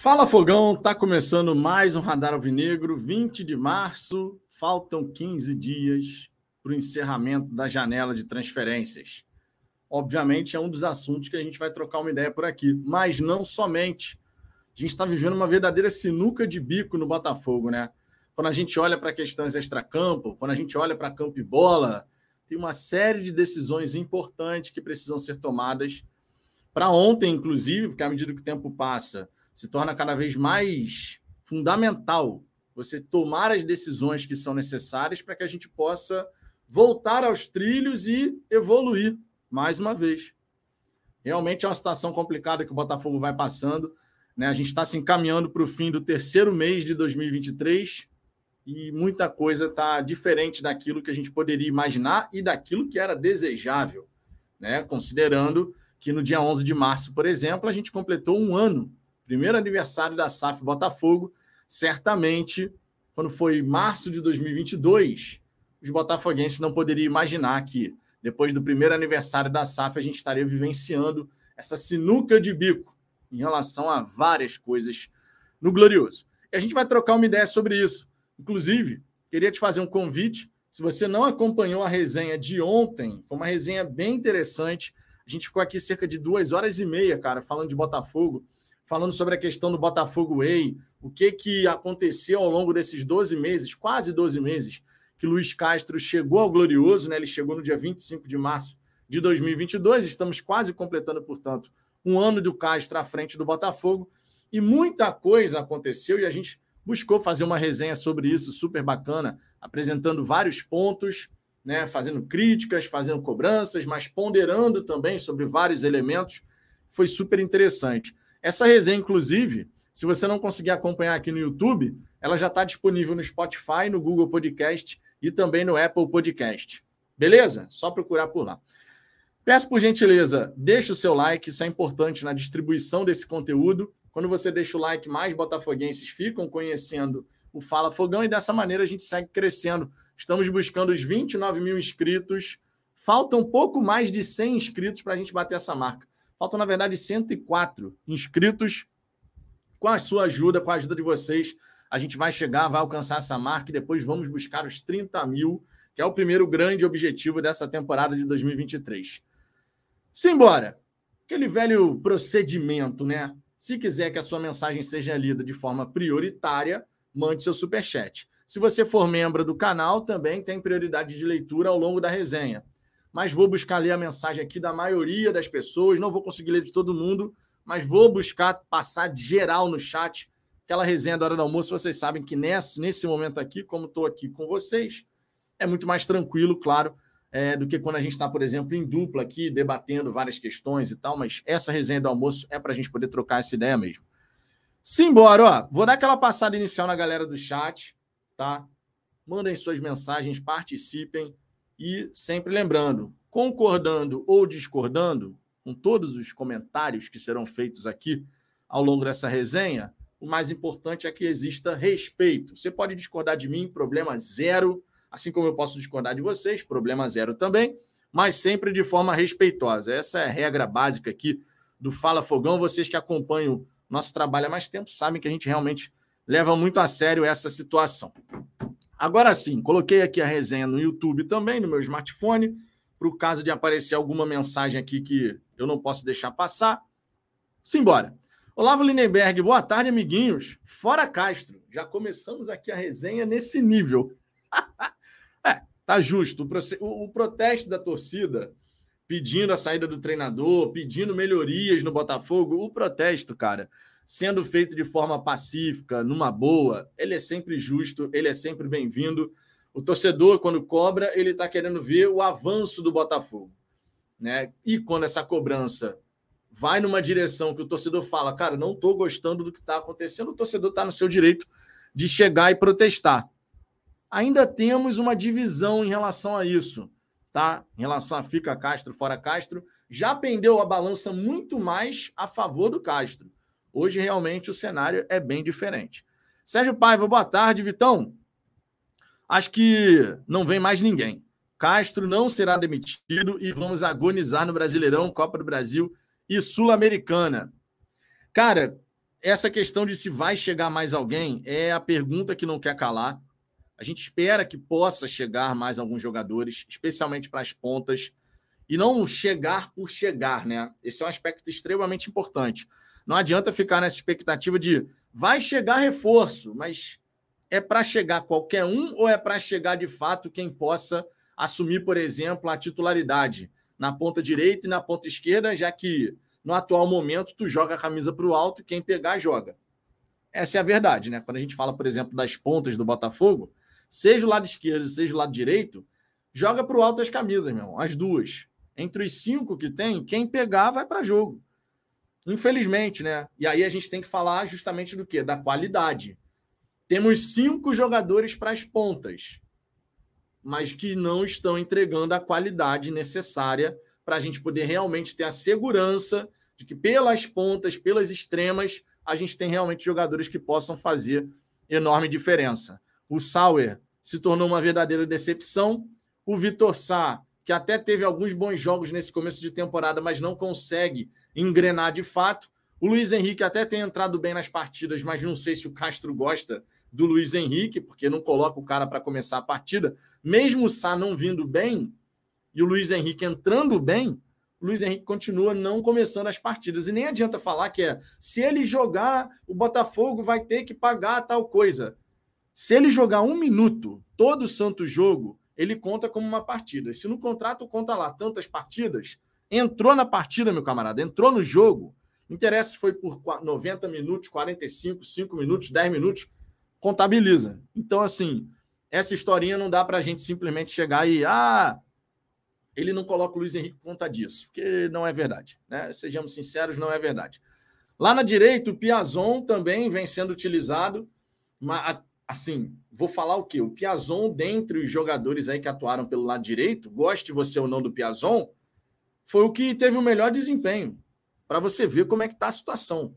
Fala Fogão, tá começando mais um Radar Alvinegro, 20 de março, faltam 15 dias para o encerramento da janela de transferências. Obviamente é um dos assuntos que a gente vai trocar uma ideia por aqui, mas não somente. A gente está vivendo uma verdadeira sinuca de bico no Botafogo, né? Quando a gente olha para questões extracampo, quando a gente olha para campo e bola, tem uma série de decisões importantes que precisam ser tomadas para ontem, inclusive, porque à medida que o tempo passa, se torna cada vez mais fundamental você tomar as decisões que são necessárias para que a gente possa voltar aos trilhos e evoluir mais uma vez. Realmente é uma situação complicada que o Botafogo vai passando. Né? A gente está se encaminhando para o fim do terceiro mês de 2023 e muita coisa está diferente daquilo que a gente poderia imaginar e daquilo que era desejável, né? considerando que no dia 11 de março, por exemplo, a gente completou um ano primeiro aniversário da SAF Botafogo. Certamente, quando foi março de 2022, os botafoguenses não poderiam imaginar que, depois do primeiro aniversário da SAF, a gente estaria vivenciando essa sinuca de bico em relação a várias coisas no Glorioso. E a gente vai trocar uma ideia sobre isso. Inclusive, queria te fazer um convite. Se você não acompanhou a resenha de ontem, foi uma resenha bem interessante. A gente ficou aqui cerca de duas horas e meia, cara, falando de Botafogo falando sobre a questão do Botafogo Way, o que, que aconteceu ao longo desses 12 meses, quase 12 meses, que Luiz Castro chegou ao Glorioso, né? Ele chegou no dia 25 de março de 2022, estamos quase completando, portanto, um ano do Castro à frente do Botafogo, e muita coisa aconteceu e a gente buscou fazer uma resenha sobre isso, super bacana, apresentando vários pontos, né, fazendo críticas, fazendo cobranças, mas ponderando também sobre vários elementos. Foi super interessante. Essa resenha, inclusive, se você não conseguir acompanhar aqui no YouTube, ela já está disponível no Spotify, no Google Podcast e também no Apple Podcast. Beleza? Só procurar por lá. Peço por gentileza, deixe o seu like, isso é importante na distribuição desse conteúdo. Quando você deixa o like, mais botafoguenses ficam conhecendo o Fala Fogão e dessa maneira a gente segue crescendo. Estamos buscando os 29 mil inscritos. Faltam pouco mais de 100 inscritos para a gente bater essa marca. Faltam, na verdade, 104 inscritos. Com a sua ajuda, com a ajuda de vocês, a gente vai chegar, vai alcançar essa marca e depois vamos buscar os 30 mil, que é o primeiro grande objetivo dessa temporada de 2023. Simbora! Aquele velho procedimento, né? Se quiser que a sua mensagem seja lida de forma prioritária, mande seu superchat. Se você for membro do canal, também tem prioridade de leitura ao longo da resenha mas vou buscar ler a mensagem aqui da maioria das pessoas. Não vou conseguir ler de todo mundo, mas vou buscar passar geral no chat. Aquela resenha da hora do almoço, vocês sabem que nesse, nesse momento aqui, como estou aqui com vocês, é muito mais tranquilo, claro, é, do que quando a gente está, por exemplo, em dupla aqui, debatendo várias questões e tal, mas essa resenha do almoço é para a gente poder trocar essa ideia mesmo. Simbora, ó. Vou dar aquela passada inicial na galera do chat, tá? Mandem suas mensagens, participem. E sempre lembrando, concordando ou discordando com todos os comentários que serão feitos aqui ao longo dessa resenha, o mais importante é que exista respeito. Você pode discordar de mim, problema zero, assim como eu posso discordar de vocês, problema zero também, mas sempre de forma respeitosa. Essa é a regra básica aqui do Fala Fogão. Vocês que acompanham nosso trabalho há mais tempo sabem que a gente realmente leva muito a sério essa situação. Agora sim, coloquei aqui a resenha no YouTube também, no meu smartphone, para o caso de aparecer alguma mensagem aqui que eu não posso deixar passar. Simbora. Olavo Lindenberg, boa tarde, amiguinhos. Fora Castro, já começamos aqui a resenha nesse nível. é, tá justo. O, o protesto da torcida pedindo a saída do treinador, pedindo melhorias no Botafogo, o protesto, cara, sendo feito de forma pacífica, numa boa, ele é sempre justo, ele é sempre bem-vindo. O torcedor, quando cobra, ele está querendo ver o avanço do Botafogo. Né? E quando essa cobrança vai numa direção que o torcedor fala, cara, não estou gostando do que está acontecendo, o torcedor está no seu direito de chegar e protestar. Ainda temos uma divisão em relação a isso, tá? Em relação a fica Castro, fora Castro, já pendeu a balança muito mais a favor do Castro. Hoje, realmente, o cenário é bem diferente. Sérgio Paiva, boa tarde, Vitão. Acho que não vem mais ninguém. Castro não será demitido e vamos agonizar no Brasileirão, Copa do Brasil e Sul-Americana. Cara, essa questão de se vai chegar mais alguém é a pergunta que não quer calar. A gente espera que possa chegar mais alguns jogadores, especialmente para as pontas, e não chegar por chegar, né? Esse é um aspecto extremamente importante. Não adianta ficar nessa expectativa de vai chegar reforço, mas é para chegar qualquer um ou é para chegar de fato quem possa assumir, por exemplo, a titularidade na ponta direita e na ponta esquerda, já que no atual momento tu joga a camisa para o alto e quem pegar joga. Essa é a verdade, né? Quando a gente fala, por exemplo, das pontas do Botafogo, seja o lado esquerdo, seja o lado direito, joga para o alto as camisas, meu irmão, as duas. Entre os cinco que tem, quem pegar vai para jogo. Infelizmente, né? E aí a gente tem que falar justamente do quê? Da qualidade. Temos cinco jogadores para as pontas, mas que não estão entregando a qualidade necessária para a gente poder realmente ter a segurança de que pelas pontas, pelas extremas, a gente tem realmente jogadores que possam fazer enorme diferença. O Sauer se tornou uma verdadeira decepção. O Vitor Sá, que até teve alguns bons jogos nesse começo de temporada, mas não consegue engrenar de fato. O Luiz Henrique até tem entrado bem nas partidas, mas não sei se o Castro gosta do Luiz Henrique, porque não coloca o cara para começar a partida. Mesmo o Sá não vindo bem, e o Luiz Henrique entrando bem, o Luiz Henrique continua não começando as partidas. E nem adianta falar que é se ele jogar, o Botafogo vai ter que pagar tal coisa. Se ele jogar um minuto todo santo jogo, ele conta como uma partida. Se no contrato conta lá tantas partidas, entrou na partida, meu camarada, entrou no jogo. Interessa se foi por 90 minutos, 45, 5 minutos, 10 minutos, contabiliza. Então, assim, essa historinha não dá para a gente simplesmente chegar e. Ah, ele não coloca o Luiz Henrique por conta disso, porque não é verdade. Né? Sejamos sinceros, não é verdade. Lá na direita, o Piazon também vem sendo utilizado, mas assim, vou falar o quê? O Piazon, dentre os jogadores aí que atuaram pelo lado direito, goste você ou não do Piazon, foi o que teve o melhor desempenho, para você ver como é que está a situação.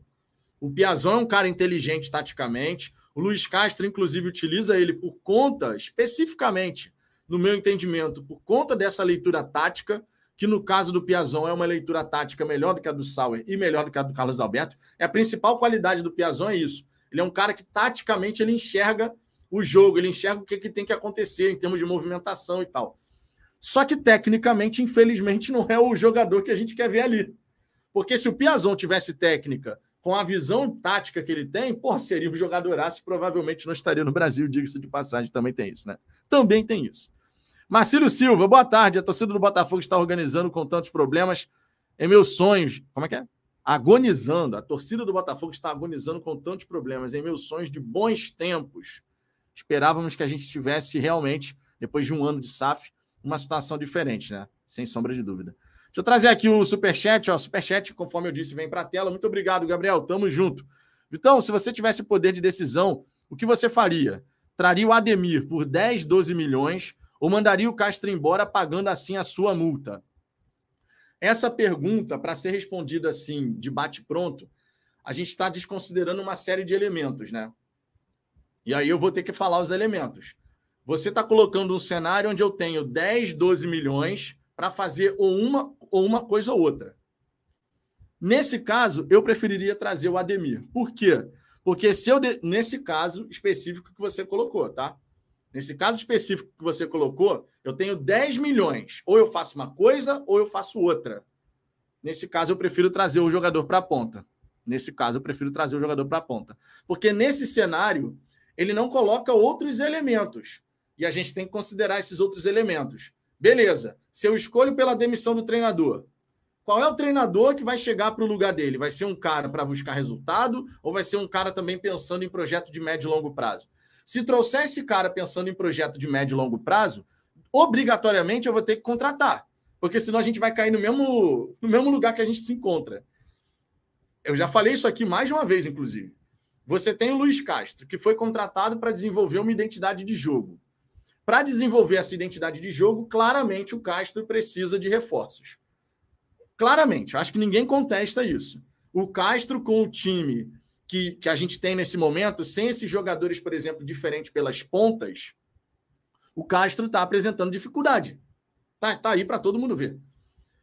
O Piazon é um cara inteligente taticamente, o Luiz Castro, inclusive, utiliza ele por conta, especificamente, no meu entendimento, por conta dessa leitura tática, que no caso do Piazon é uma leitura tática melhor do que a do Sauer e melhor do que a do Carlos Alberto. É a principal qualidade do Piazon é isso. Ele é um cara que taticamente ele enxerga o jogo, ele enxerga o que, que tem que acontecer em termos de movimentação e tal. Só que tecnicamente, infelizmente, não é o jogador que a gente quer ver ali. Porque se o Piazon tivesse técnica com a visão tática que ele tem, pô, seria um jogadoraço e provavelmente não estaria no Brasil, diga-se de passagem, também tem isso, né? Também tem isso. Marcílio Silva, boa tarde. A torcida do Botafogo está organizando com tantos problemas. Em meus sonhos, como é que é? Agonizando. A torcida do Botafogo está agonizando com tantos problemas. Em meus sonhos de bons tempos. Esperávamos que a gente tivesse realmente, depois de um ano de SAF, uma situação diferente, né? Sem sombra de dúvida. Deixa eu trazer aqui o superchat, ó. Superchat, conforme eu disse, vem para a tela. Muito obrigado, Gabriel. Tamo junto. Então, se você tivesse poder de decisão, o que você faria? Traria o Ademir por 10, 12 milhões ou mandaria o Castro embora pagando assim a sua multa? Essa pergunta, para ser respondida assim, de bate-pronto, a gente está desconsiderando uma série de elementos, né? E aí eu vou ter que falar os elementos. Você está colocando um cenário onde eu tenho 10, 12 milhões para fazer ou uma, ou uma coisa ou outra. Nesse caso, eu preferiria trazer o Ademir. Por quê? Porque se eu, nesse caso específico que você colocou, tá? Nesse caso específico que você colocou, eu tenho 10 milhões. Ou eu faço uma coisa ou eu faço outra. Nesse caso, eu prefiro trazer o jogador para a ponta. Nesse caso, eu prefiro trazer o jogador para a ponta. Porque nesse cenário, ele não coloca outros elementos. E a gente tem que considerar esses outros elementos. Beleza. Se eu escolho pela demissão do treinador, qual é o treinador que vai chegar para o lugar dele? Vai ser um cara para buscar resultado ou vai ser um cara também pensando em projeto de médio e longo prazo? Se trouxer esse cara pensando em projeto de médio e longo prazo, obrigatoriamente eu vou ter que contratar, porque senão a gente vai cair no mesmo, no mesmo lugar que a gente se encontra. Eu já falei isso aqui mais de uma vez, inclusive. Você tem o Luiz Castro, que foi contratado para desenvolver uma identidade de jogo. Para desenvolver essa identidade de jogo, claramente o Castro precisa de reforços. Claramente, acho que ninguém contesta isso. O Castro, com o time que, que a gente tem nesse momento, sem esses jogadores, por exemplo, diferentes pelas pontas, o Castro está apresentando dificuldade. Tá, tá aí para todo mundo ver.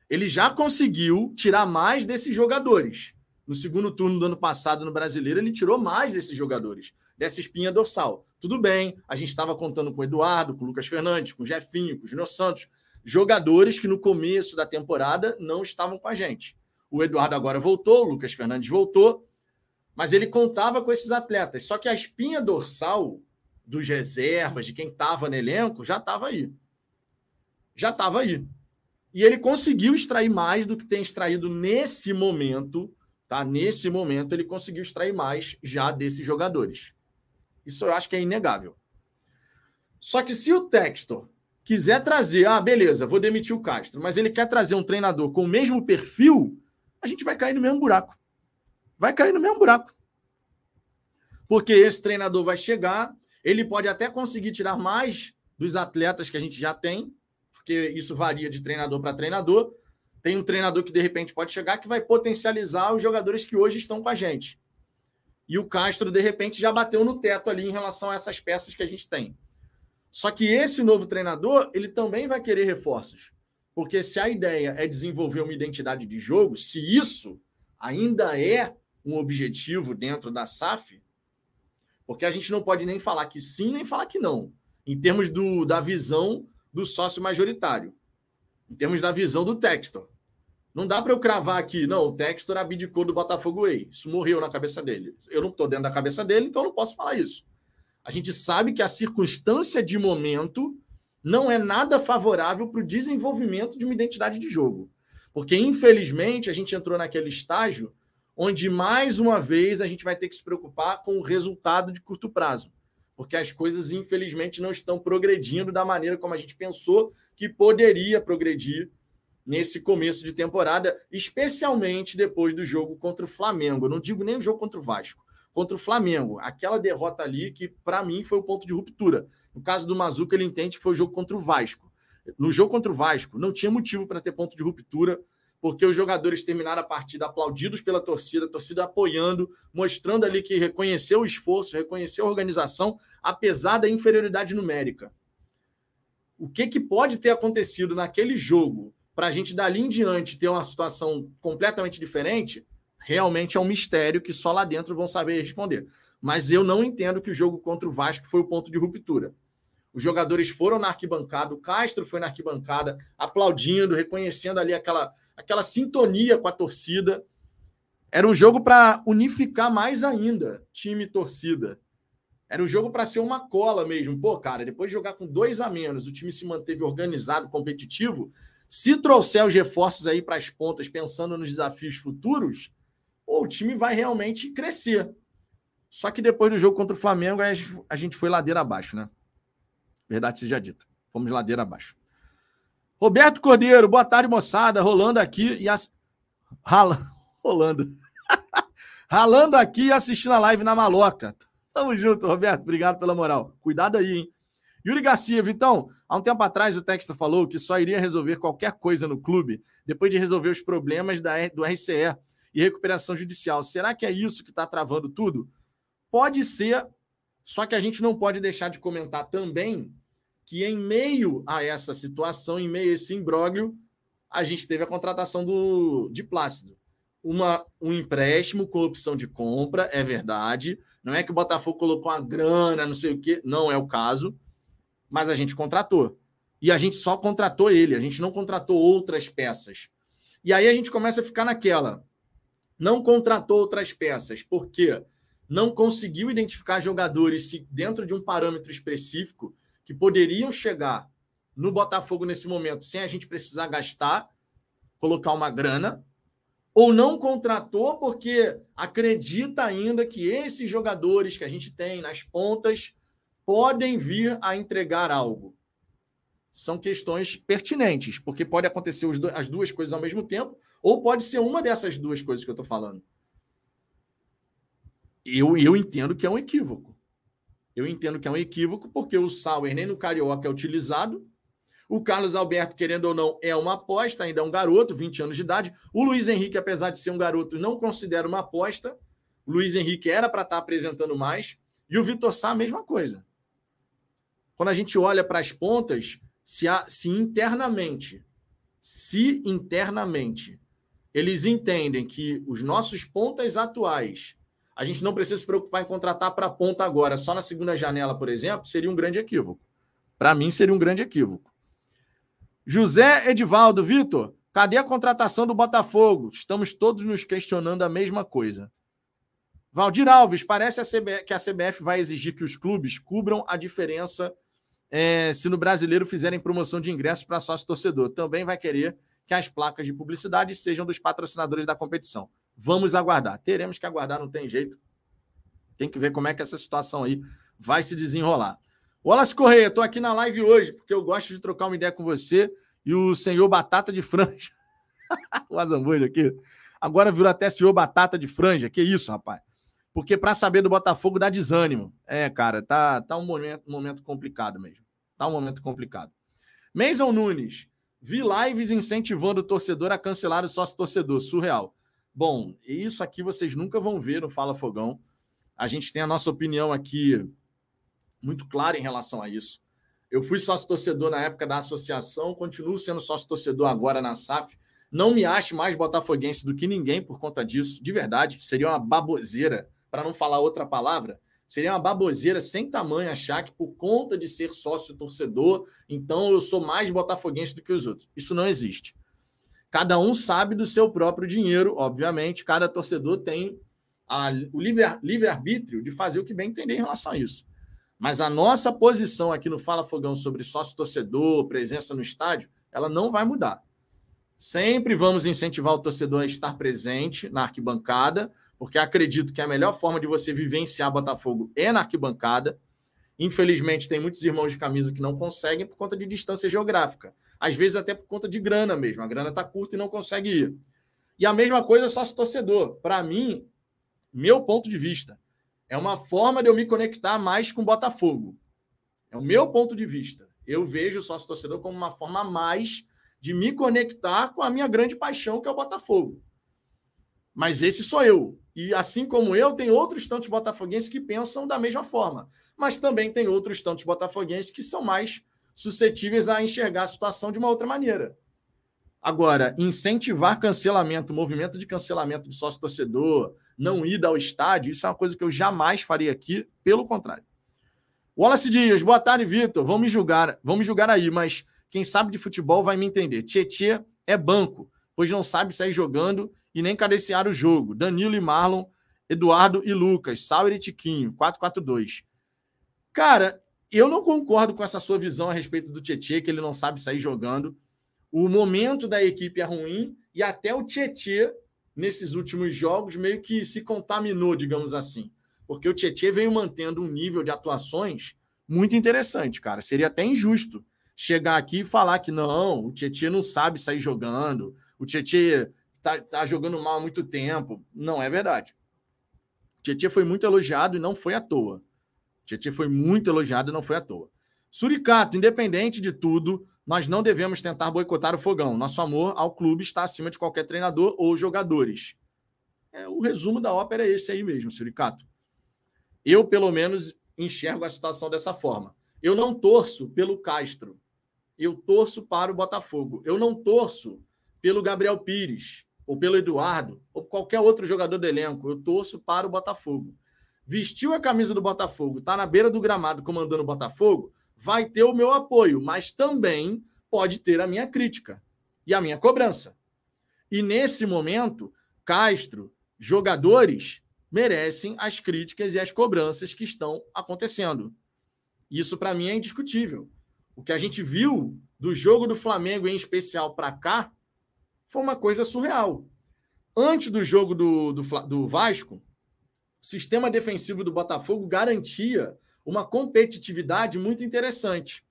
Ele já conseguiu tirar mais desses jogadores. no segundo turno do ano passado no Brasileiro, ele tirou mais desses jogadores, dessa espinha dorsal. Tudo bem, a gente estava contando com o Eduardo, com o Lucas Fernandes, com o Jefinho, com o Júnior Santos, jogadores que no começo da temporada não estavam com a gente. O Eduardo agora voltou, o Lucas Fernandes voltou, mas ele contava com esses atletas. Só que a espinha dorsal dos reservas, de quem estava no elenco, já estava aí. Já estava aí. E ele conseguiu extrair mais do que tem extraído nesse momento, tá? Nesse momento ele conseguiu extrair mais já desses jogadores. Isso eu acho que é inegável. Só que se o Textor quiser trazer, ah, beleza, vou demitir o Castro, mas ele quer trazer um treinador com o mesmo perfil, a gente vai cair no mesmo buraco. Vai cair no mesmo buraco. Porque esse treinador vai chegar, ele pode até conseguir tirar mais dos atletas que a gente já tem, porque isso varia de treinador para treinador. Tem um treinador que de repente pode chegar que vai potencializar os jogadores que hoje estão com a gente. E o Castro, de repente, já bateu no teto ali em relação a essas peças que a gente tem. Só que esse novo treinador, ele também vai querer reforços. Porque se a ideia é desenvolver uma identidade de jogo, se isso ainda é um objetivo dentro da SAF, porque a gente não pode nem falar que sim, nem falar que não, em termos do, da visão do sócio majoritário, em termos da visão do Textor. Não dá para eu cravar aqui, não, o Textor abdicou do Botafogo Way. Isso morreu na cabeça dele. Eu não estou dentro da cabeça dele, então não posso falar isso. A gente sabe que a circunstância de momento não é nada favorável para o desenvolvimento de uma identidade de jogo. Porque, infelizmente, a gente entrou naquele estágio onde, mais uma vez, a gente vai ter que se preocupar com o resultado de curto prazo porque as coisas, infelizmente, não estão progredindo da maneira como a gente pensou que poderia progredir nesse começo de temporada, especialmente depois do jogo contra o Flamengo. Eu não digo nem o jogo contra o Vasco, contra o Flamengo. Aquela derrota ali que, para mim, foi o ponto de ruptura. No caso do Mazuca, ele entende que foi o jogo contra o Vasco. No jogo contra o Vasco, não tinha motivo para ter ponto de ruptura porque os jogadores terminaram a partida aplaudidos pela torcida, a torcida apoiando, mostrando ali que reconheceu o esforço, reconheceu a organização, apesar da inferioridade numérica. O que, que pode ter acontecido naquele jogo para a gente dali em diante ter uma situação completamente diferente, realmente é um mistério que só lá dentro vão saber responder. Mas eu não entendo que o jogo contra o Vasco foi o ponto de ruptura. Os jogadores foram na arquibancada, o Castro foi na arquibancada, aplaudindo, reconhecendo ali aquela, aquela sintonia com a torcida. Era um jogo para unificar mais ainda time e torcida. Era um jogo para ser uma cola mesmo. Pô, cara, depois de jogar com dois a menos, o time se manteve organizado, competitivo. Se trouxer os reforços aí para as pontas, pensando nos desafios futuros, pô, o time vai realmente crescer. Só que depois do jogo contra o Flamengo, a gente foi ladeira abaixo, né? Verdade seja dita. Fomos ladeira abaixo. Roberto Cordeiro, boa tarde, moçada. Rolando aqui e as... Rala... rolando. Ralando aqui e assistindo a live na maloca. Tamo junto, Roberto. Obrigado pela moral. Cuidado aí, hein? Yuri Garcia, Vitão, há um tempo atrás o texto falou que só iria resolver qualquer coisa no clube depois de resolver os problemas da, do RCE e recuperação judicial. Será que é isso que está travando tudo? Pode ser, só que a gente não pode deixar de comentar também que em meio a essa situação, em meio a esse imbróglio, a gente teve a contratação do, de Plácido. Uma, um empréstimo com opção de compra, é verdade. Não é que o Botafogo colocou uma grana, não sei o quê, não é o caso. Mas a gente contratou. E a gente só contratou ele, a gente não contratou outras peças. E aí a gente começa a ficar naquela. Não contratou outras peças, porque não conseguiu identificar jogadores dentro de um parâmetro específico que poderiam chegar no Botafogo nesse momento sem a gente precisar gastar, colocar uma grana, ou não contratou porque acredita ainda que esses jogadores que a gente tem nas pontas podem vir a entregar algo. São questões pertinentes, porque pode acontecer as duas coisas ao mesmo tempo, ou pode ser uma dessas duas coisas que eu estou falando. Eu, eu entendo que é um equívoco. Eu entendo que é um equívoco, porque o Sauer nem no Carioca é utilizado. O Carlos Alberto, querendo ou não, é uma aposta, ainda é um garoto, 20 anos de idade. O Luiz Henrique, apesar de ser um garoto, não considera uma aposta. O Luiz Henrique era para estar tá apresentando mais. E o Vitor Sá, a mesma coisa. Quando a gente olha para as pontas, se, há, se internamente, se internamente eles entendem que os nossos pontas atuais, a gente não precisa se preocupar em contratar para ponta agora, só na segunda janela, por exemplo, seria um grande equívoco. Para mim, seria um grande equívoco. José Edivaldo, Vitor, cadê a contratação do Botafogo? Estamos todos nos questionando a mesma coisa. Valdir Alves, parece a CBF, que a CBF vai exigir que os clubes cubram a diferença é, se no brasileiro fizerem promoção de ingressos para sócio torcedor. Também vai querer que as placas de publicidade sejam dos patrocinadores da competição. Vamos aguardar. Teremos que aguardar, não tem jeito. Tem que ver como é que essa situação aí vai se desenrolar. Wallace Correia, estou aqui na live hoje, porque eu gosto de trocar uma ideia com você e o senhor Batata de Franja. o Azambolho aqui. Agora virou até senhor Batata de Franja. Que isso, rapaz? Porque para saber do Botafogo dá desânimo. É, cara, tá, tá um momento, momento complicado mesmo. Tá um momento complicado. Mason Nunes, vi lives incentivando o torcedor a cancelar o sócio torcedor. Surreal. Bom, isso aqui vocês nunca vão ver no Fala Fogão. A gente tem a nossa opinião aqui muito clara em relação a isso. Eu fui sócio torcedor na época da associação, continuo sendo sócio torcedor agora na SAF. Não me acho mais botafoguense do que ninguém por conta disso, de verdade. Seria uma baboseira, para não falar outra palavra, seria uma baboseira sem tamanho achar que por conta de ser sócio torcedor, então eu sou mais botafoguense do que os outros. Isso não existe. Cada um sabe do seu próprio dinheiro, obviamente. Cada torcedor tem a, o livre-arbítrio livre de fazer o que bem entender em relação a isso. Mas a nossa posição aqui no Fala Fogão sobre sócio torcedor, presença no estádio, ela não vai mudar. Sempre vamos incentivar o torcedor a estar presente na arquibancada, porque acredito que a melhor forma de você vivenciar Botafogo é na arquibancada. Infelizmente, tem muitos irmãos de camisa que não conseguem por conta de distância geográfica. Às vezes, até por conta de grana mesmo. A grana está curta e não consegue ir. E a mesma coisa sócio torcedor. Para mim, meu ponto de vista, é uma forma de eu me conectar mais com o Botafogo. É o meu ponto de vista. Eu vejo o sócio torcedor como uma forma a mais de me conectar com a minha grande paixão, que é o Botafogo. Mas esse sou eu. E assim como eu, tem outros tantos botafoguenses que pensam da mesma forma. Mas também tem outros tantos botafoguenses que são mais suscetíveis a enxergar a situação de uma outra maneira. Agora, incentivar cancelamento, movimento de cancelamento de sócio torcedor, não ir ao estádio, isso é uma coisa que eu jamais faria aqui, pelo contrário. Wallace Dias, boa tarde, Vitor. Vão me julgar, vão me julgar aí, mas quem sabe de futebol vai me entender. Tietê é banco, pois não sabe sair jogando e nem cadenciar o jogo. Danilo e Marlon, Eduardo e Lucas, Sauer e Tiquinho, 4-4-2. Cara, eu não concordo com essa sua visão a respeito do Tietê, que ele não sabe sair jogando o momento da equipe é ruim e até o Tietê, nesses últimos jogos, meio que se contaminou, digamos assim. Porque o Tietê veio mantendo um nível de atuações muito interessante, cara. Seria até injusto chegar aqui e falar que não, o Tietê não sabe sair jogando, o Tietê tá, tá jogando mal há muito tempo. Não é verdade. O Tietê foi muito elogiado e não foi à toa. Tietê foi muito elogiado e não foi à toa. Suricato, independente de tudo, nós não devemos tentar boicotar o fogão. Nosso amor ao clube está acima de qualquer treinador ou jogadores. É, o resumo da ópera é esse aí mesmo, Suricato. Eu, pelo menos, enxergo a situação dessa forma. Eu não torço pelo Castro. Eu torço para o Botafogo. Eu não torço pelo Gabriel Pires, ou pelo Eduardo, ou qualquer outro jogador do elenco. Eu torço para o Botafogo. Vestiu a camisa do Botafogo, está na beira do gramado comandando o Botafogo, vai ter o meu apoio, mas também pode ter a minha crítica e a minha cobrança. E nesse momento, Castro, jogadores merecem as críticas e as cobranças que estão acontecendo. Isso para mim é indiscutível. O que a gente viu do jogo do Flamengo em especial para cá foi uma coisa surreal. Antes do jogo do, do, do Vasco, o sistema defensivo do Botafogo garantia uma competitividade muito interessante.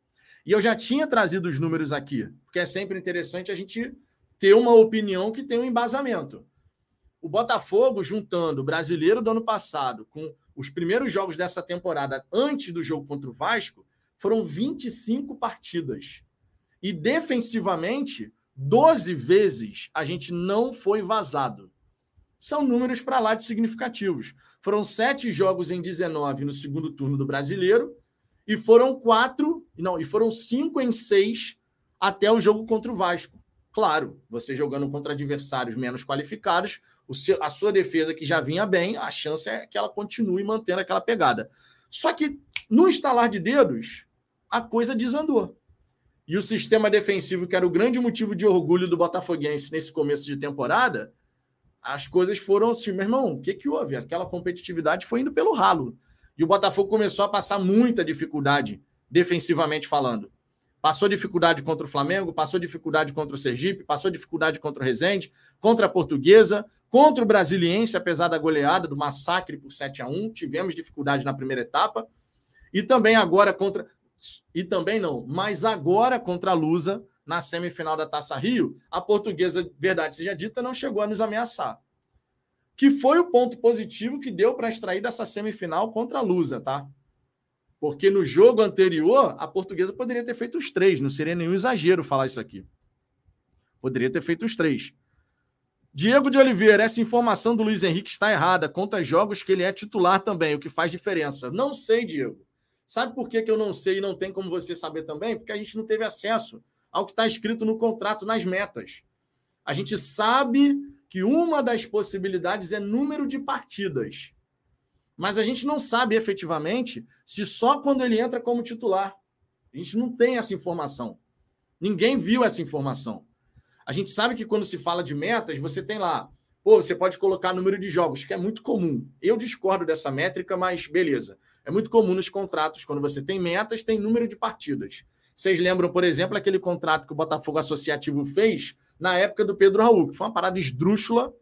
E eu já tinha trazido os números aqui, porque é sempre interessante a gente ter uma opinião que tem um embasamento. O Botafogo, juntando o brasileiro do ano passado com os primeiros jogos dessa temporada antes do jogo contra o Vasco, foram 25 partidas. E defensivamente, 12 vezes a gente não foi vazado são números para lá de significativos. Foram sete jogos em 19 no segundo turno do brasileiro, e foram quatro, não, e foram cinco em seis até o jogo contra o Vasco. Claro, você jogando contra adversários menos qualificados, seu, a sua defesa que já vinha bem, a chance é que ela continue mantendo aquela pegada. Só que no estalar de dedos, a coisa desandou. E o sistema defensivo, que era o grande motivo de orgulho do Botafoguense nesse começo de temporada, as coisas foram assim, meu irmão, o que, que houve? Aquela competitividade foi indo pelo ralo. E o Botafogo começou a passar muita dificuldade, defensivamente falando. Passou dificuldade contra o Flamengo, passou dificuldade contra o Sergipe, passou dificuldade contra o Resende, contra a Portuguesa, contra o Brasiliense, apesar da goleada, do massacre por 7 a 1 Tivemos dificuldade na primeira etapa. E também agora contra. E também não, mas agora contra a Lusa, na semifinal da Taça Rio, a Portuguesa, verdade seja dita, não chegou a nos ameaçar. Que foi o ponto positivo que deu para extrair dessa semifinal contra a Lusa, tá? Porque no jogo anterior, a portuguesa poderia ter feito os três, não seria nenhum exagero falar isso aqui. Poderia ter feito os três. Diego de Oliveira, essa informação do Luiz Henrique está errada. Conta jogos que ele é titular também, o que faz diferença. Não sei, Diego. Sabe por que, que eu não sei e não tem como você saber também? Porque a gente não teve acesso ao que está escrito no contrato, nas metas. A gente sabe que uma das possibilidades é número de partidas mas a gente não sabe efetivamente se só quando ele entra como titular. A gente não tem essa informação. Ninguém viu essa informação. A gente sabe que quando se fala de metas, você tem lá, pô, você pode colocar número de jogos, que é muito comum. Eu discordo dessa métrica, mas beleza. É muito comum nos contratos, quando você tem metas, tem número de partidas. Vocês lembram, por exemplo, aquele contrato que o Botafogo Associativo fez na época do Pedro Raul, que foi uma parada esdrúxula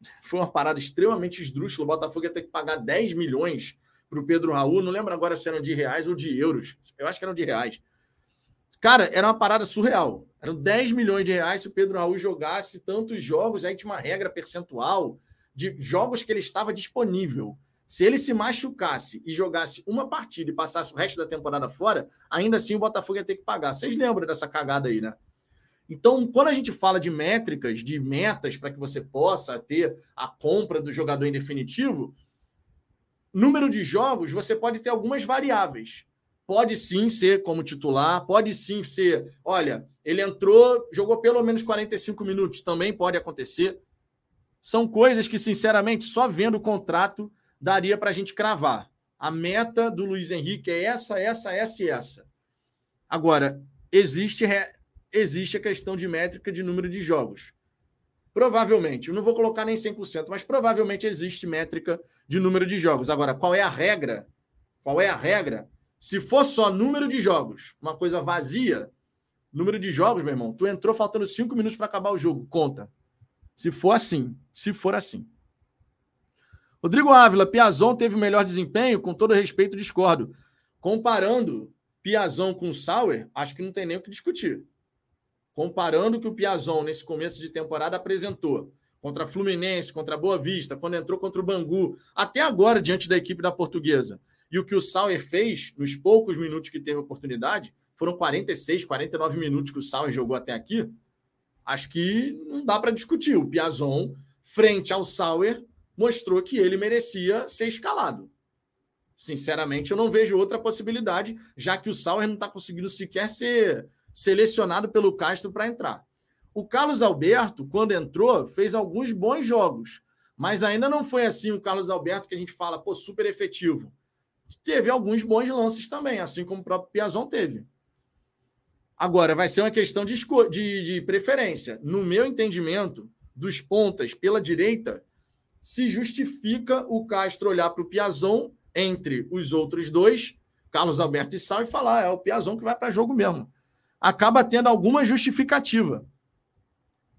foi uma parada extremamente esdrúxula. O Botafogo ia ter que pagar 10 milhões para o Pedro Raul. Não lembro agora se eram de reais ou de euros. Eu acho que eram de reais. Cara, era uma parada surreal. Eram 10 milhões de reais se o Pedro Raul jogasse tantos jogos. Aí tinha uma regra percentual de jogos que ele estava disponível. Se ele se machucasse e jogasse uma partida e passasse o resto da temporada fora, ainda assim o Botafogo ia ter que pagar. Vocês lembram dessa cagada aí, né? Então, quando a gente fala de métricas, de metas para que você possa ter a compra do jogador em definitivo, número de jogos, você pode ter algumas variáveis. Pode sim ser como titular, pode sim ser, olha, ele entrou, jogou pelo menos 45 minutos, também pode acontecer. São coisas que, sinceramente, só vendo o contrato daria para a gente cravar. A meta do Luiz Henrique é essa, essa, essa e essa. Agora, existe existe a questão de métrica de número de jogos. Provavelmente, eu não vou colocar nem 100%, mas provavelmente existe métrica de número de jogos. Agora, qual é a regra? Qual é a regra? Se for só número de jogos, uma coisa vazia, número de jogos, meu irmão, tu entrou faltando cinco minutos para acabar o jogo, conta. Se for assim, se for assim. Rodrigo Ávila, Piazon teve melhor desempenho, com todo respeito, discordo. Comparando Piazon com Sauer, acho que não tem nem o que discutir comparando o que o Piazon nesse começo de temporada apresentou contra Fluminense, contra Boa Vista, quando entrou contra o Bangu, até agora diante da equipe da Portuguesa. E o que o Sauer fez nos poucos minutos que teve oportunidade, foram 46, 49 minutos que o Sauer jogou até aqui. Acho que não dá para discutir. O Piazon, frente ao Sauer, mostrou que ele merecia ser escalado. Sinceramente, eu não vejo outra possibilidade, já que o Sauer não está conseguindo sequer ser selecionado pelo Castro para entrar. O Carlos Alberto, quando entrou, fez alguns bons jogos, mas ainda não foi assim o Carlos Alberto que a gente fala, pô, super efetivo. Teve alguns bons lances também, assim como o próprio Piazon teve. Agora, vai ser uma questão de, de, de preferência. No meu entendimento, dos pontas pela direita, se justifica o Castro olhar para o Piazon entre os outros dois, Carlos Alberto e Sal, e falar: é o Piazon que vai para jogo mesmo acaba tendo alguma justificativa.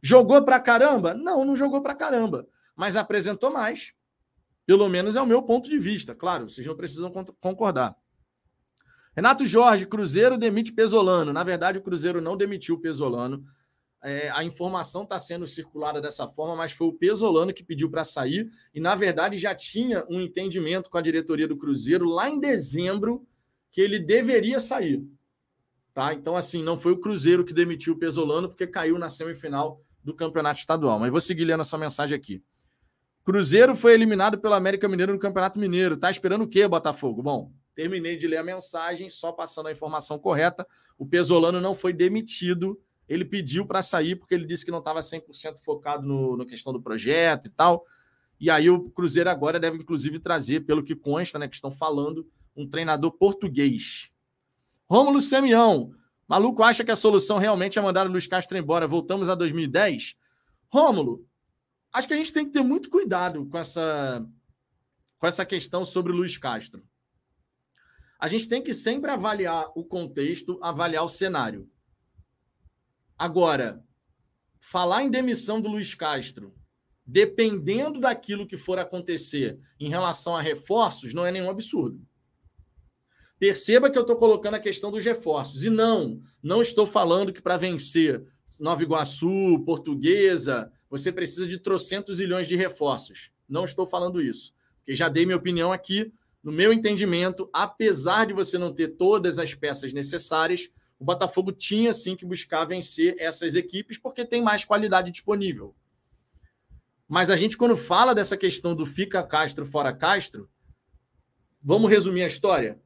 Jogou pra caramba? Não, não jogou pra caramba, mas apresentou mais. Pelo menos é o meu ponto de vista. Claro, vocês não precisam concordar. Renato Jorge, Cruzeiro demite Pesolano. Na verdade, o Cruzeiro não demitiu o Pesolano. É, a informação está sendo circulada dessa forma, mas foi o Pesolano que pediu para sair. E, na verdade, já tinha um entendimento com a diretoria do Cruzeiro lá em dezembro que ele deveria sair. Tá? Então, assim, não foi o Cruzeiro que demitiu o Pesolano porque caiu na semifinal do campeonato estadual. Mas vou seguir lendo a sua mensagem aqui. Cruzeiro foi eliminado pelo América Mineiro no Campeonato Mineiro. Tá esperando o quê, Botafogo? Bom, terminei de ler a mensagem, só passando a informação correta. O Pesolano não foi demitido ele pediu para sair porque ele disse que não estava 100% focado no, no questão do projeto e tal. E aí o Cruzeiro agora deve, inclusive, trazer, pelo que consta, né, que estão falando, um treinador português. Rômulo Semião. Maluco acha que a solução realmente é mandar o Luiz Castro embora. Voltamos a 2010. Rômulo, acho que a gente tem que ter muito cuidado com essa, com essa questão sobre o Luiz Castro. A gente tem que sempre avaliar o contexto, avaliar o cenário. Agora, falar em demissão do Luiz Castro, dependendo daquilo que for acontecer em relação a reforços, não é nenhum absurdo. Perceba que eu estou colocando a questão dos reforços. E não, não estou falando que para vencer Nova Iguaçu, Portuguesa, você precisa de trocentos milhões de reforços. Não estou falando isso. Porque já dei minha opinião aqui. No meu entendimento, apesar de você não ter todas as peças necessárias, o Botafogo tinha sim que buscar vencer essas equipes porque tem mais qualidade disponível. Mas a gente, quando fala dessa questão do fica Castro, fora Castro, vamos resumir a história?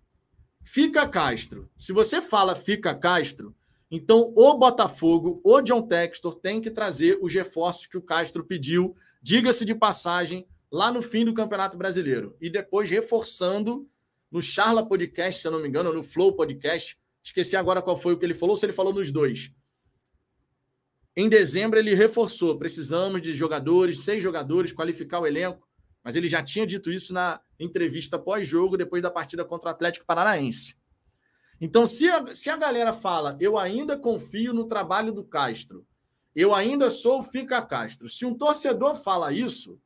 Fica Castro. Se você fala fica Castro, então o Botafogo, o John Textor, tem que trazer os reforços que o Castro pediu, diga-se de passagem, lá no fim do Campeonato Brasileiro. E depois reforçando no Charla Podcast, se eu não me engano, ou no Flow Podcast. Esqueci agora qual foi o que ele falou, se ele falou nos dois. Em dezembro, ele reforçou: precisamos de jogadores, seis jogadores, qualificar o elenco. Mas ele já tinha dito isso na entrevista pós-jogo, depois da partida contra o Atlético Paranaense. Então, se a, se a galera fala, eu ainda confio no trabalho do Castro, eu ainda sou o Fica Castro. Se um torcedor fala isso,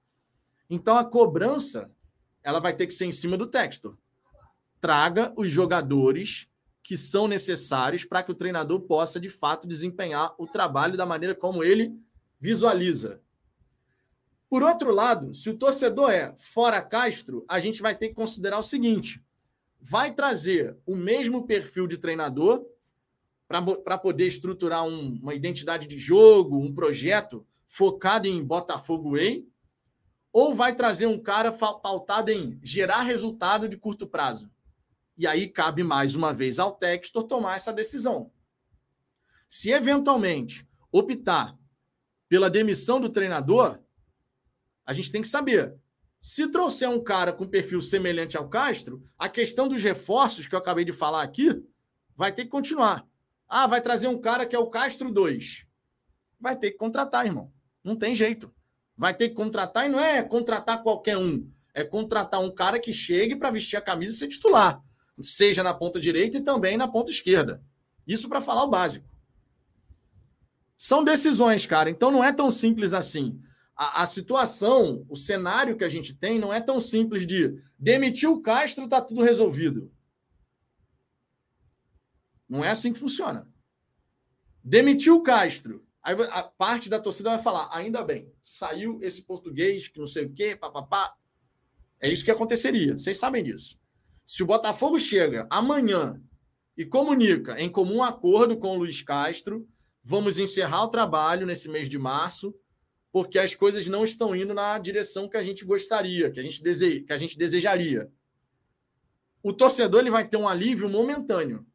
então a cobrança ela vai ter que ser em cima do texto. Traga os jogadores que são necessários para que o treinador possa, de fato, desempenhar o trabalho da maneira como ele visualiza. Por outro lado, se o torcedor é fora Castro, a gente vai ter que considerar o seguinte: vai trazer o mesmo perfil de treinador para poder estruturar um, uma identidade de jogo, um projeto focado em Botafogo Way, ou vai trazer um cara pautado em gerar resultado de curto prazo? E aí cabe mais uma vez ao Textor tomar essa decisão. Se eventualmente optar pela demissão do treinador, a gente tem que saber. Se trouxer um cara com perfil semelhante ao Castro, a questão dos reforços que eu acabei de falar aqui vai ter que continuar. Ah, vai trazer um cara que é o Castro 2. Vai ter que contratar, irmão. Não tem jeito. Vai ter que contratar e não é contratar qualquer um. É contratar um cara que chegue para vestir a camisa e ser titular. Seja na ponta direita e também na ponta esquerda. Isso para falar o básico. São decisões, cara. Então não é tão simples assim a, a, situação, o cenário que a gente tem não é tão simples de demitir o Castro, está tudo resolvido. Não é assim que funciona. Demitiu o Castro. Aí a parte da torcida vai falar: ainda bem, saiu esse português que não sei o quê, papapá. É isso que aconteceria. Vocês sabem disso. Se o Botafogo chega amanhã e comunica em comum acordo com o Luiz Castro, vamos encerrar o trabalho nesse mês de março porque as coisas não estão indo na direção que a gente gostaria, que a gente, dese... que a gente desejaria. O torcedor ele vai ter um alívio momentâneo.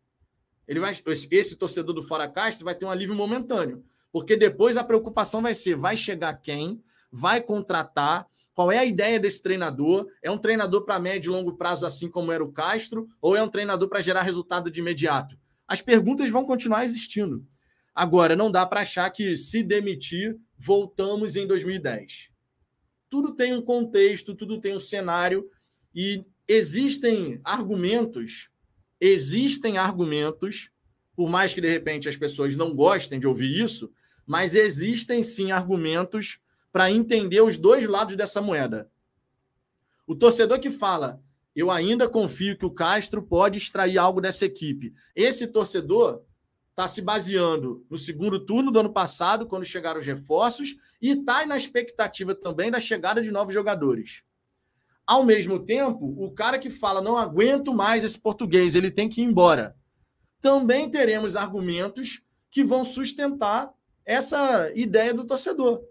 Ele vai, esse torcedor do Fora Castro vai ter um alívio momentâneo, porque depois a preocupação vai ser: vai chegar quem? Vai contratar? Qual é a ideia desse treinador? É um treinador para médio e longo prazo, assim como era o Castro, ou é um treinador para gerar resultado de imediato? As perguntas vão continuar existindo. Agora, não dá para achar que se demitir voltamos em 2010. Tudo tem um contexto, tudo tem um cenário e existem argumentos, existem argumentos, por mais que de repente as pessoas não gostem de ouvir isso, mas existem sim argumentos para entender os dois lados dessa moeda. O torcedor que fala, eu ainda confio que o Castro pode extrair algo dessa equipe. Esse torcedor está se baseando no segundo turno do ano passado, quando chegaram os reforços, e está na expectativa também da chegada de novos jogadores. Ao mesmo tempo, o cara que fala não aguento mais esse português, ele tem que ir embora. Também teremos argumentos que vão sustentar essa ideia do torcedor.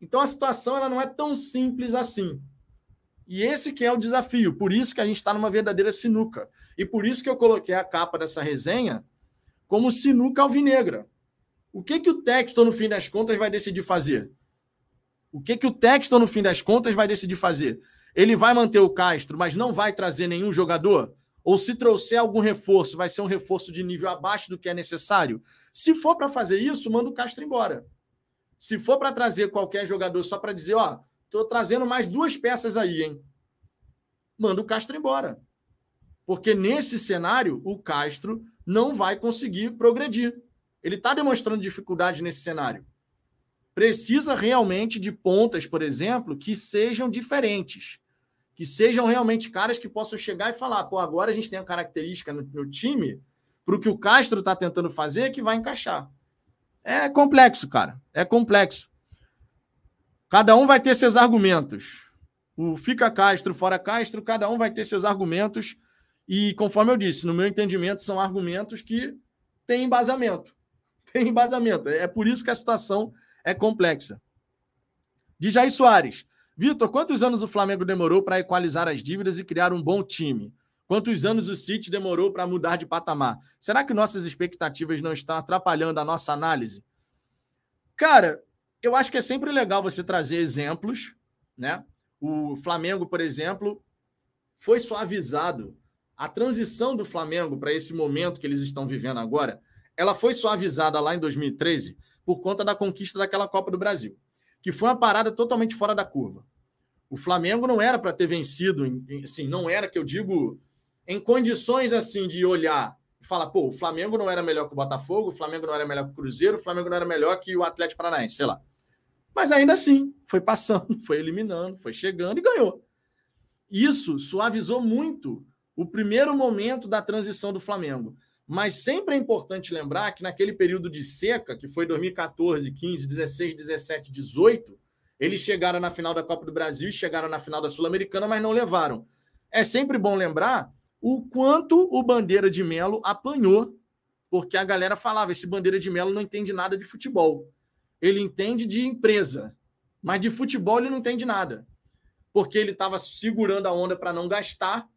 Então a situação ela não é tão simples assim. E esse que é o desafio. Por isso que a gente está numa verdadeira sinuca. E por isso que eu coloquei a capa dessa resenha como sinuca alvinegra. O que, que o Texton, no fim das contas, vai decidir fazer? O que, que o Texton, no fim das contas, vai decidir fazer? Ele vai manter o Castro, mas não vai trazer nenhum jogador? Ou se trouxer algum reforço, vai ser um reforço de nível abaixo do que é necessário? Se for para fazer isso, manda o Castro embora. Se for para trazer qualquer jogador só para dizer, ó, tô trazendo mais duas peças aí, hein? Manda o Castro embora. Porque nesse cenário, o Castro não vai conseguir progredir. Ele está demonstrando dificuldade nesse cenário. Precisa realmente de pontas, por exemplo, que sejam diferentes. Que sejam realmente caras que possam chegar e falar: pô, agora a gente tem a característica no, no time para o que o Castro está tentando fazer que vai encaixar. É complexo, cara. É complexo. Cada um vai ter seus argumentos. O fica Castro, fora Castro, cada um vai ter seus argumentos. E conforme eu disse, no meu entendimento, são argumentos que têm embasamento. Tem embasamento. É por isso que a situação é complexa. De Jair Soares. Vitor, quantos anos o Flamengo demorou para equalizar as dívidas e criar um bom time? Quantos anos o City demorou para mudar de patamar? Será que nossas expectativas não estão atrapalhando a nossa análise? Cara, eu acho que é sempre legal você trazer exemplos, né? O Flamengo, por exemplo, foi suavizado. A transição do Flamengo para esse momento que eles estão vivendo agora ela foi suavizada lá em 2013 por conta da conquista daquela Copa do Brasil, que foi uma parada totalmente fora da curva. O Flamengo não era para ter vencido, assim, não era que eu digo em condições assim de olhar e falar, pô, o Flamengo não era melhor que o Botafogo, o Flamengo não era melhor que o Cruzeiro, o Flamengo não era melhor que o Atlético Paranaense, sei lá. Mas ainda assim, foi passando, foi eliminando, foi chegando e ganhou. Isso suavizou muito o primeiro momento da transição do Flamengo. Mas sempre é importante lembrar que naquele período de seca, que foi 2014, 15, 16, 17, 18, eles chegaram na final da Copa do Brasil e chegaram na final da Sul-Americana, mas não levaram. É sempre bom lembrar o quanto o Bandeira de Melo apanhou, porque a galera falava: esse Bandeira de Melo não entende nada de futebol. Ele entende de empresa, mas de futebol ele não entende nada. Porque ele estava segurando a onda para não gastar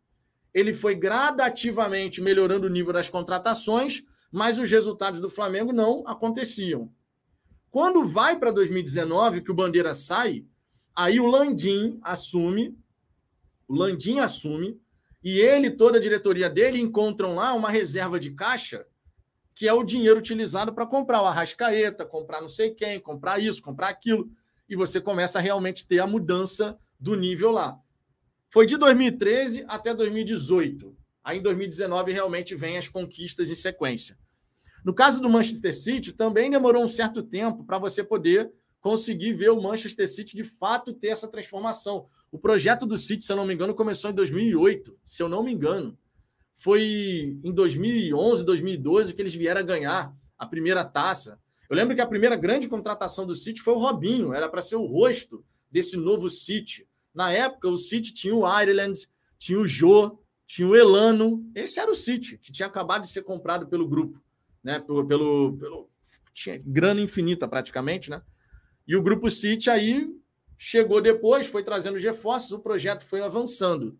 ele foi gradativamente melhorando o nível das contratações, mas os resultados do Flamengo não aconteciam. Quando vai para 2019, que o Bandeira sai, aí o Landim assume, o Landim assume, e ele toda a diretoria dele encontram lá uma reserva de caixa que é o dinheiro utilizado para comprar o Arrascaeta, comprar não sei quem, comprar isso, comprar aquilo, e você começa a realmente ter a mudança do nível lá. Foi de 2013 até 2018. Aí em 2019 realmente vem as conquistas em sequência. No caso do Manchester City, também demorou um certo tempo para você poder conseguir ver o Manchester City de fato ter essa transformação. O projeto do City, se eu não me engano, começou em 2008, se eu não me engano. Foi em 2011, 2012 que eles vieram a ganhar a primeira taça. Eu lembro que a primeira grande contratação do City foi o Robinho, era para ser o rosto desse novo City. Na época, o City tinha o Ireland, tinha o Jô, tinha o Elano. Esse era o City, que tinha acabado de ser comprado pelo grupo, né? Pelo, pelo, pelo tinha grana infinita praticamente, né? E o grupo City aí chegou depois, foi trazendo os reforços, o projeto foi avançando.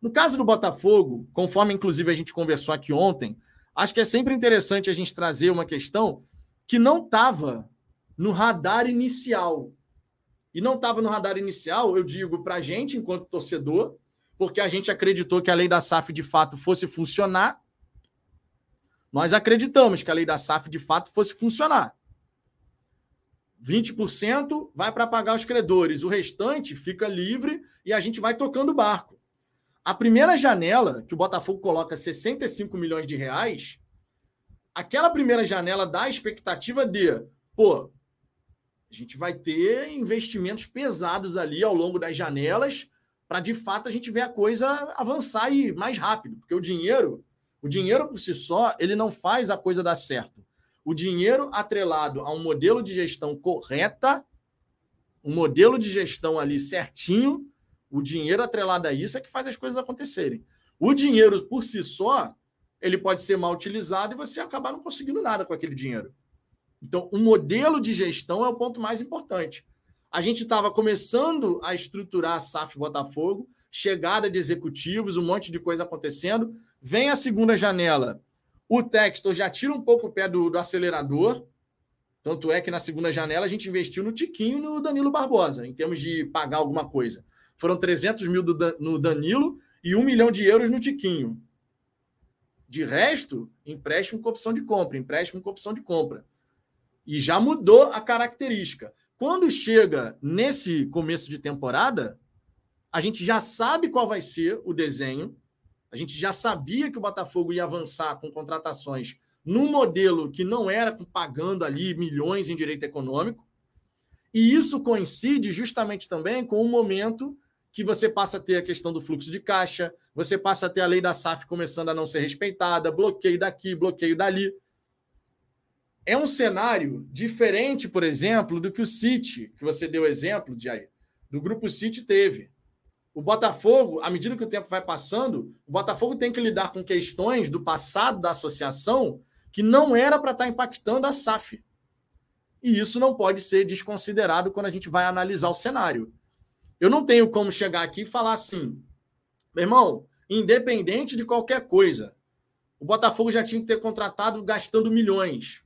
No caso do Botafogo, conforme inclusive a gente conversou aqui ontem, acho que é sempre interessante a gente trazer uma questão que não estava no radar inicial e não estava no radar inicial, eu digo para a gente, enquanto torcedor, porque a gente acreditou que a lei da SAF de fato fosse funcionar. Nós acreditamos que a lei da SAF de fato fosse funcionar. 20% vai para pagar os credores, o restante fica livre e a gente vai tocando o barco. A primeira janela, que o Botafogo coloca 65 milhões de reais, aquela primeira janela dá a expectativa de, pô, a gente vai ter investimentos pesados ali ao longo das janelas para de fato a gente ver a coisa avançar e mais rápido, porque o dinheiro, o dinheiro por si só, ele não faz a coisa dar certo. O dinheiro atrelado a um modelo de gestão correta, um modelo de gestão ali certinho, o dinheiro atrelado a isso é que faz as coisas acontecerem. O dinheiro por si só, ele pode ser mal utilizado e você acabar não conseguindo nada com aquele dinheiro. Então, o modelo de gestão é o ponto mais importante. A gente estava começando a estruturar a SAF Botafogo, chegada de executivos, um monte de coisa acontecendo. Vem a segunda janela, o Textor já tira um pouco o pé do, do acelerador, Tanto é que na segunda janela a gente investiu no Tiquinho e no Danilo Barbosa, em termos de pagar alguma coisa. Foram 300 mil do, no Danilo e um milhão de euros no Tiquinho. De resto, empréstimo com opção de compra, empréstimo com opção de compra. E já mudou a característica. Quando chega nesse começo de temporada, a gente já sabe qual vai ser o desenho, a gente já sabia que o Botafogo ia avançar com contratações num modelo que não era pagando ali milhões em direito econômico. E isso coincide justamente também com o momento que você passa a ter a questão do fluxo de caixa, você passa a ter a lei da SAF começando a não ser respeitada, bloqueio daqui, bloqueio dali. É um cenário diferente, por exemplo, do que o City, que você deu exemplo, Jair, do grupo City teve. O Botafogo, à medida que o tempo vai passando, o Botafogo tem que lidar com questões do passado da associação que não era para estar tá impactando a SAF. E isso não pode ser desconsiderado quando a gente vai analisar o cenário. Eu não tenho como chegar aqui e falar assim, meu irmão, independente de qualquer coisa, o Botafogo já tinha que ter contratado gastando milhões.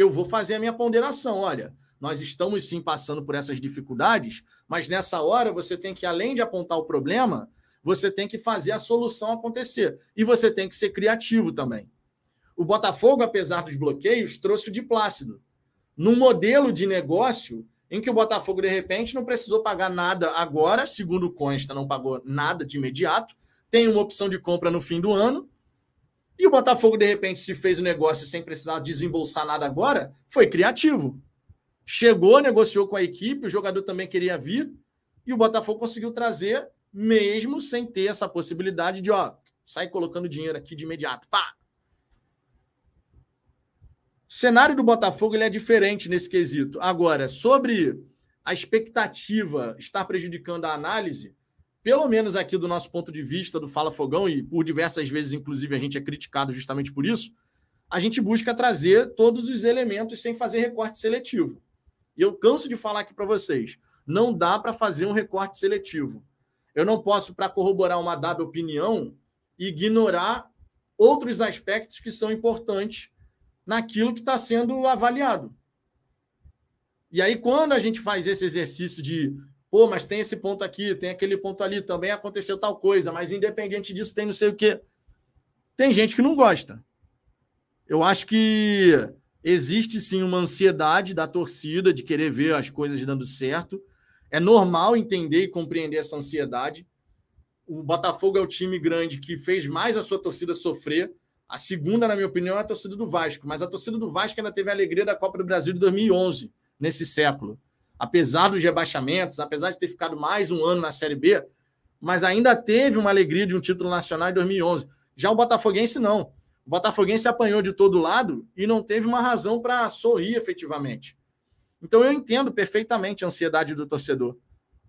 Eu vou fazer a minha ponderação. Olha, nós estamos sim passando por essas dificuldades, mas nessa hora você tem que, além de apontar o problema, você tem que fazer a solução acontecer. E você tem que ser criativo também. O Botafogo, apesar dos bloqueios, trouxe o de Plácido. Num modelo de negócio em que o Botafogo, de repente, não precisou pagar nada agora, segundo consta, não pagou nada de imediato, tem uma opção de compra no fim do ano, e o Botafogo, de repente, se fez o negócio sem precisar desembolsar nada agora, foi criativo. Chegou, negociou com a equipe, o jogador também queria vir, e o Botafogo conseguiu trazer, mesmo sem ter essa possibilidade de, ó, sair colocando dinheiro aqui de imediato. Pá! O cenário do Botafogo ele é diferente nesse quesito. Agora, sobre a expectativa estar prejudicando a análise, pelo menos aqui do nosso ponto de vista do Fala Fogão, e por diversas vezes, inclusive, a gente é criticado justamente por isso, a gente busca trazer todos os elementos sem fazer recorte seletivo. E eu canso de falar aqui para vocês: não dá para fazer um recorte seletivo. Eu não posso, para corroborar uma dada opinião, ignorar outros aspectos que são importantes naquilo que está sendo avaliado. E aí, quando a gente faz esse exercício de, pô, mas tem esse ponto aqui, tem aquele ponto ali, também aconteceu tal coisa, mas independente disso, tem não sei o quê. Tem gente que não gosta. Eu acho que existe sim uma ansiedade da torcida de querer ver as coisas dando certo. É normal entender e compreender essa ansiedade. O Botafogo é o time grande que fez mais a sua torcida sofrer. A segunda, na minha opinião, é a torcida do Vasco, mas a torcida do Vasco ainda teve a alegria da Copa do Brasil de 2011, nesse século. Apesar dos rebaixamentos, apesar de ter ficado mais um ano na Série B, mas ainda teve uma alegria de um título nacional em 2011. Já o Botafoguense não. O Botafoguense apanhou de todo lado e não teve uma razão para sorrir efetivamente. Então eu entendo perfeitamente a ansiedade do torcedor.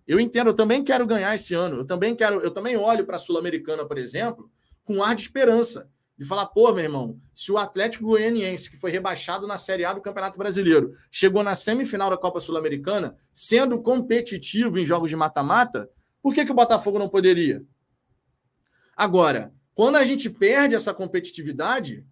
Eu entendo, eu também quero ganhar esse ano. Eu também quero, eu também olho para a Sul-Americana, por exemplo, com ar de esperança de falar, pô, meu irmão, se o Atlético Goianiense, que foi rebaixado na Série A do Campeonato Brasileiro, chegou na semifinal da Copa Sul-Americana, sendo competitivo em jogos de mata-mata, por que, que o Botafogo não poderia? Agora, quando a gente perde essa competitividade,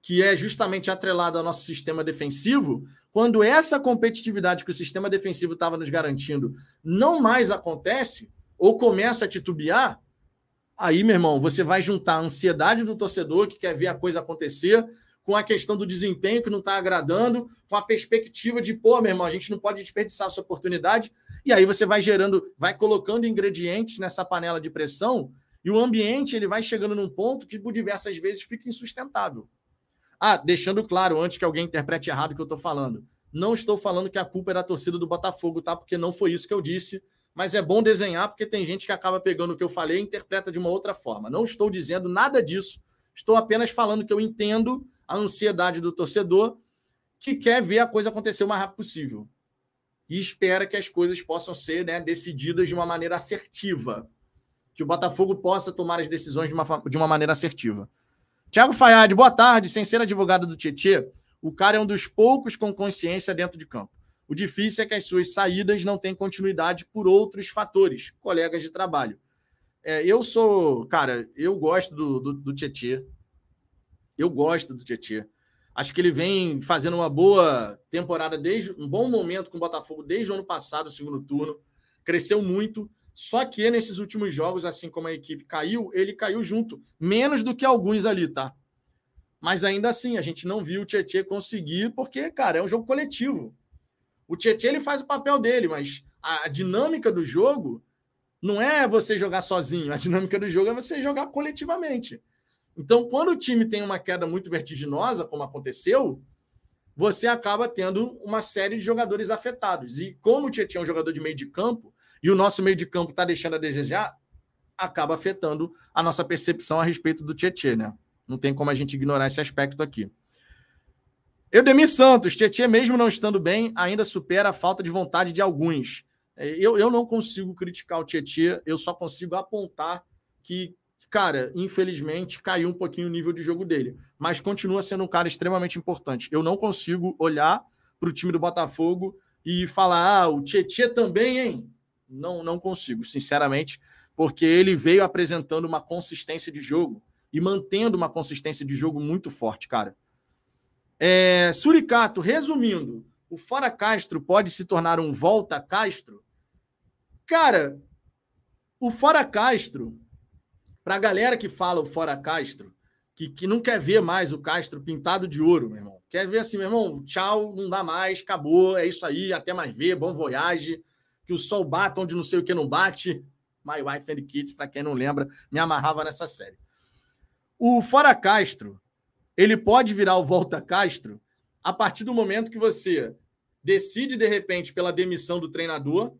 que é justamente atrelada ao nosso sistema defensivo, quando essa competitividade que o sistema defensivo estava nos garantindo não mais acontece, ou começa a titubear, Aí, meu irmão, você vai juntar a ansiedade do torcedor que quer ver a coisa acontecer com a questão do desempenho que não está agradando, com a perspectiva de, pô, meu irmão, a gente não pode desperdiçar essa oportunidade. E aí você vai gerando, vai colocando ingredientes nessa panela de pressão e o ambiente ele vai chegando num ponto que por diversas vezes fica insustentável. Ah, deixando claro, antes que alguém interprete errado o que eu estou falando. Não estou falando que a culpa era a torcida do Botafogo, tá? Porque não foi isso que eu disse mas é bom desenhar porque tem gente que acaba pegando o que eu falei e interpreta de uma outra forma. Não estou dizendo nada disso, estou apenas falando que eu entendo a ansiedade do torcedor que quer ver a coisa acontecer o mais rápido possível e espera que as coisas possam ser né, decididas de uma maneira assertiva, que o Botafogo possa tomar as decisões de uma, de uma maneira assertiva. Tiago Fayad, boa tarde. Sem ser advogado do Tietê, o cara é um dos poucos com consciência dentro de campo. O difícil é que as suas saídas não têm continuidade por outros fatores, colegas de trabalho. É, eu sou, cara, eu gosto do, do, do Tietê. Eu gosto do Tietê. Acho que ele vem fazendo uma boa temporada desde um bom momento com o Botafogo desde o ano passado, segundo turno. Cresceu muito. Só que nesses últimos jogos, assim como a equipe caiu, ele caiu junto, menos do que alguns ali, tá? Mas ainda assim, a gente não viu o Tietchan conseguir, porque, cara, é um jogo coletivo. O Tietchan ele faz o papel dele, mas a dinâmica do jogo não é você jogar sozinho, a dinâmica do jogo é você jogar coletivamente. Então, quando o time tem uma queda muito vertiginosa, como aconteceu, você acaba tendo uma série de jogadores afetados. E como o Tietchan é um jogador de meio de campo, e o nosso meio de campo está deixando a desejar, acaba afetando a nossa percepção a respeito do Tietchan, né? Não tem como a gente ignorar esse aspecto aqui. Eudemir Santos, Tietchan, mesmo não estando bem, ainda supera a falta de vontade de alguns. É, eu, eu não consigo criticar o Tietchan, eu só consigo apontar que cara, infelizmente caiu um pouquinho o nível de jogo dele, mas continua sendo um cara extremamente importante. Eu não consigo olhar para o time do Botafogo e falar, ah, o Tietchan também, hein? Não, não consigo, sinceramente, porque ele veio apresentando uma consistência de jogo e mantendo uma consistência de jogo muito forte, cara. É, Suricato, resumindo, o Fora Castro pode se tornar um Volta Castro? Cara, o Fora Castro para a galera que fala o fora Castro, que, que não quer ver mais o Castro pintado de ouro, meu irmão. Quer ver assim, meu irmão, tchau, não dá mais, acabou, é isso aí, até mais ver, bom voyage, que o sol bata onde não sei o que não bate. My Wife and Kids, para quem não lembra, me amarrava nessa série. O Fora Castro, ele pode virar o Volta Castro a partir do momento que você decide, de repente, pela demissão do treinador.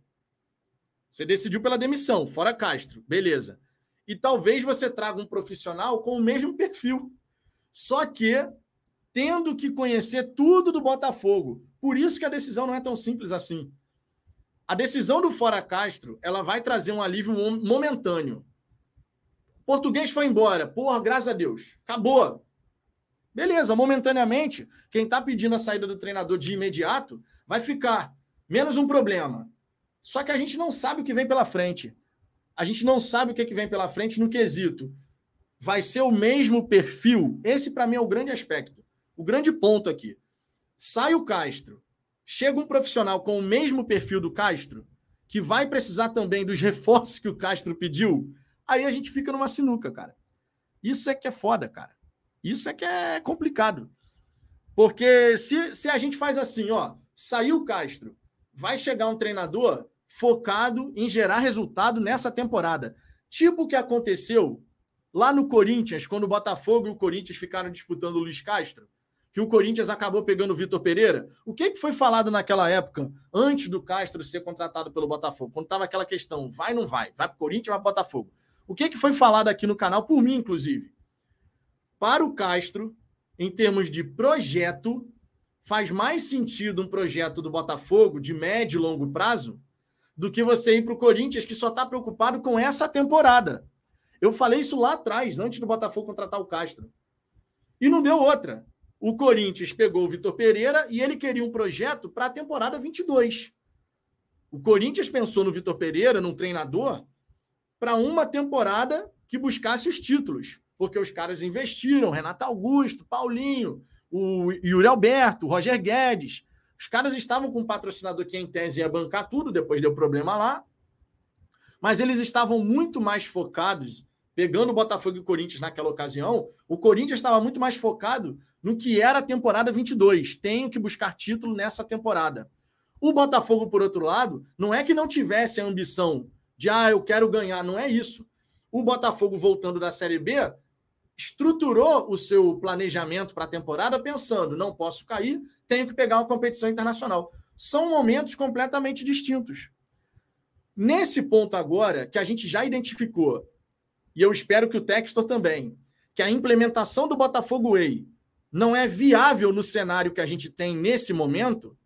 Você decidiu pela demissão, fora Castro, beleza e talvez você traga um profissional com o mesmo perfil. Só que tendo que conhecer tudo do Botafogo. Por isso que a decisão não é tão simples assim. A decisão do Fora Castro, ela vai trazer um alívio momentâneo. Português foi embora. Porra, graças a Deus. Acabou. Beleza, momentaneamente, quem está pedindo a saída do treinador de imediato vai ficar. Menos um problema. Só que a gente não sabe o que vem pela frente a gente não sabe o que, é que vem pela frente no quesito. Vai ser o mesmo perfil? Esse, para mim, é o grande aspecto. O grande ponto aqui. Sai o Castro, chega um profissional com o mesmo perfil do Castro, que vai precisar também dos reforços que o Castro pediu, aí a gente fica numa sinuca, cara. Isso é que é foda, cara. Isso é que é complicado. Porque se, se a gente faz assim, ó, saiu o Castro, vai chegar um treinador focado em gerar resultado nessa temporada. Tipo o que aconteceu lá no Corinthians, quando o Botafogo e o Corinthians ficaram disputando o Luiz Castro, que o Corinthians acabou pegando o Vitor Pereira. O que, que foi falado naquela época, antes do Castro ser contratado pelo Botafogo? Quando estava aquela questão, vai ou não vai? Vai para o Corinthians, vai para o Botafogo. O que, que foi falado aqui no canal, por mim, inclusive? Para o Castro, em termos de projeto, faz mais sentido um projeto do Botafogo de médio e longo prazo do que você ir para o Corinthians, que só está preocupado com essa temporada. Eu falei isso lá atrás, antes do Botafogo contratar o Castro. E não deu outra. O Corinthians pegou o Vitor Pereira e ele queria um projeto para a temporada 22. O Corinthians pensou no Vitor Pereira, num treinador, para uma temporada que buscasse os títulos. Porque os caras investiram, Renato Augusto, Paulinho, o Yuri Alberto, o Roger Guedes, os caras estavam com um patrocinador que, em tese, ia bancar tudo, depois deu problema lá. Mas eles estavam muito mais focados, pegando o Botafogo e o Corinthians naquela ocasião. O Corinthians estava muito mais focado no que era a temporada 22. Tenho que buscar título nessa temporada. O Botafogo, por outro lado, não é que não tivesse a ambição de, ah, eu quero ganhar, não é isso. O Botafogo, voltando da Série B, estruturou o seu planejamento para a temporada pensando: não posso cair, tenho que pegar uma competição internacional. São momentos completamente distintos. Nesse ponto agora, que a gente já identificou, e eu espero que o Textor também, que a implementação do Botafogo Way não é viável no cenário que a gente tem nesse momento,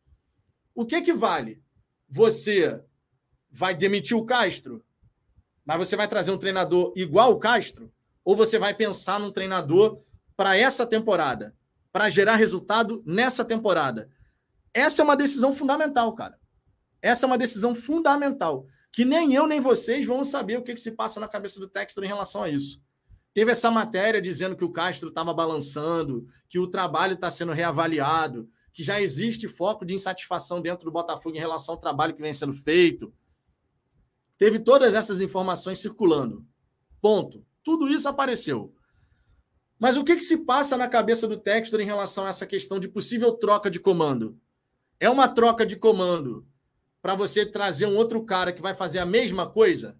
o que que vale? Você vai demitir o Castro, mas você vai trazer um treinador igual o Castro? Ou você vai pensar num treinador para essa temporada, para gerar resultado nessa temporada? Essa é uma decisão fundamental, cara. Essa é uma decisão fundamental. Que nem eu nem vocês vão saber o que, que se passa na cabeça do Textor em relação a isso. Teve essa matéria dizendo que o Castro estava balançando, que o trabalho está sendo reavaliado, que já existe foco de insatisfação dentro do Botafogo em relação ao trabalho que vem sendo feito. Teve todas essas informações circulando. Ponto. Tudo isso apareceu. Mas o que, que se passa na cabeça do Textor em relação a essa questão de possível troca de comando? É uma troca de comando para você trazer um outro cara que vai fazer a mesma coisa?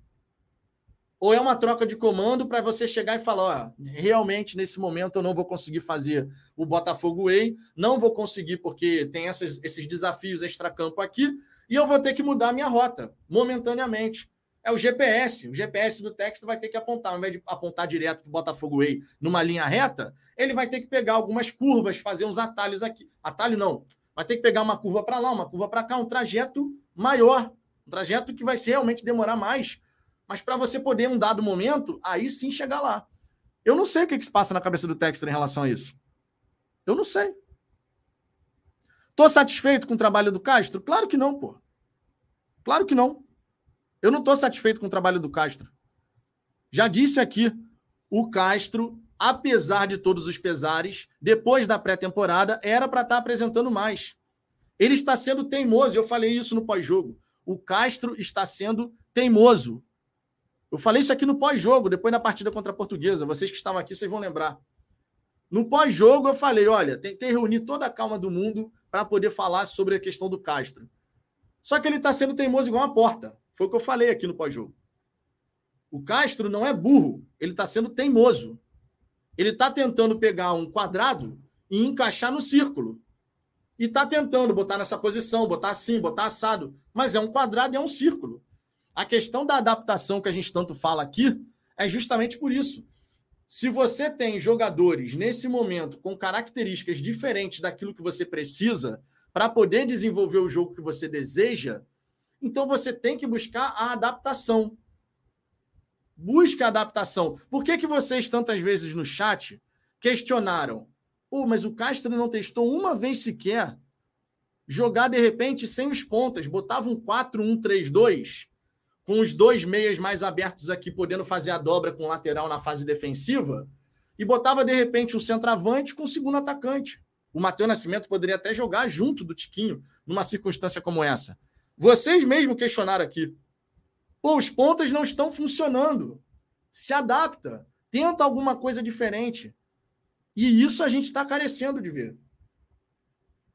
Ou é uma troca de comando para você chegar e falar: ó, realmente nesse momento eu não vou conseguir fazer o Botafogo Way, não vou conseguir porque tem essas, esses desafios extracampo aqui, e eu vou ter que mudar a minha rota momentaneamente é o GPS. O GPS do texto vai ter que apontar, ao invés de apontar direto para o Botafogo Way numa linha reta, ele vai ter que pegar algumas curvas, fazer uns atalhos aqui. Atalho não. Vai ter que pegar uma curva para lá, uma curva para cá, um trajeto maior. Um trajeto que vai ser, realmente demorar mais. Mas para você poder, em um dado momento, aí sim chegar lá. Eu não sei o que, que se passa na cabeça do texto em relação a isso. Eu não sei. Estou satisfeito com o trabalho do Castro? Claro que não, pô. Claro que não. Eu não estou satisfeito com o trabalho do Castro. Já disse aqui, o Castro, apesar de todos os pesares, depois da pré-temporada, era para estar tá apresentando mais. Ele está sendo teimoso, eu falei isso no pós-jogo. O Castro está sendo teimoso. Eu falei isso aqui no pós-jogo, depois da partida contra a Portuguesa. Vocês que estavam aqui, vocês vão lembrar. No pós-jogo, eu falei: olha, tentei reunir toda a calma do mundo para poder falar sobre a questão do Castro. Só que ele está sendo teimoso igual uma porta. Foi o que eu falei aqui no pós-jogo. O Castro não é burro, ele está sendo teimoso. Ele está tentando pegar um quadrado e encaixar no círculo. E está tentando botar nessa posição, botar assim, botar assado. Mas é um quadrado e é um círculo. A questão da adaptação que a gente tanto fala aqui é justamente por isso. Se você tem jogadores nesse momento com características diferentes daquilo que você precisa para poder desenvolver o jogo que você deseja, então você tem que buscar a adaptação. Busca a adaptação. Por que, que vocês, tantas vezes no chat, questionaram? Pô, mas o Castro não testou uma vez sequer jogar de repente sem os pontas, botava um 4-1-3-2, com os dois meias mais abertos aqui, podendo fazer a dobra com o lateral na fase defensiva, e botava de repente um centroavante com o segundo atacante. O Matheus Nascimento poderia até jogar junto do Tiquinho numa circunstância como essa. Vocês mesmo questionaram aqui. Pô, os pontas não estão funcionando. Se adapta. Tenta alguma coisa diferente. E isso a gente está carecendo de ver.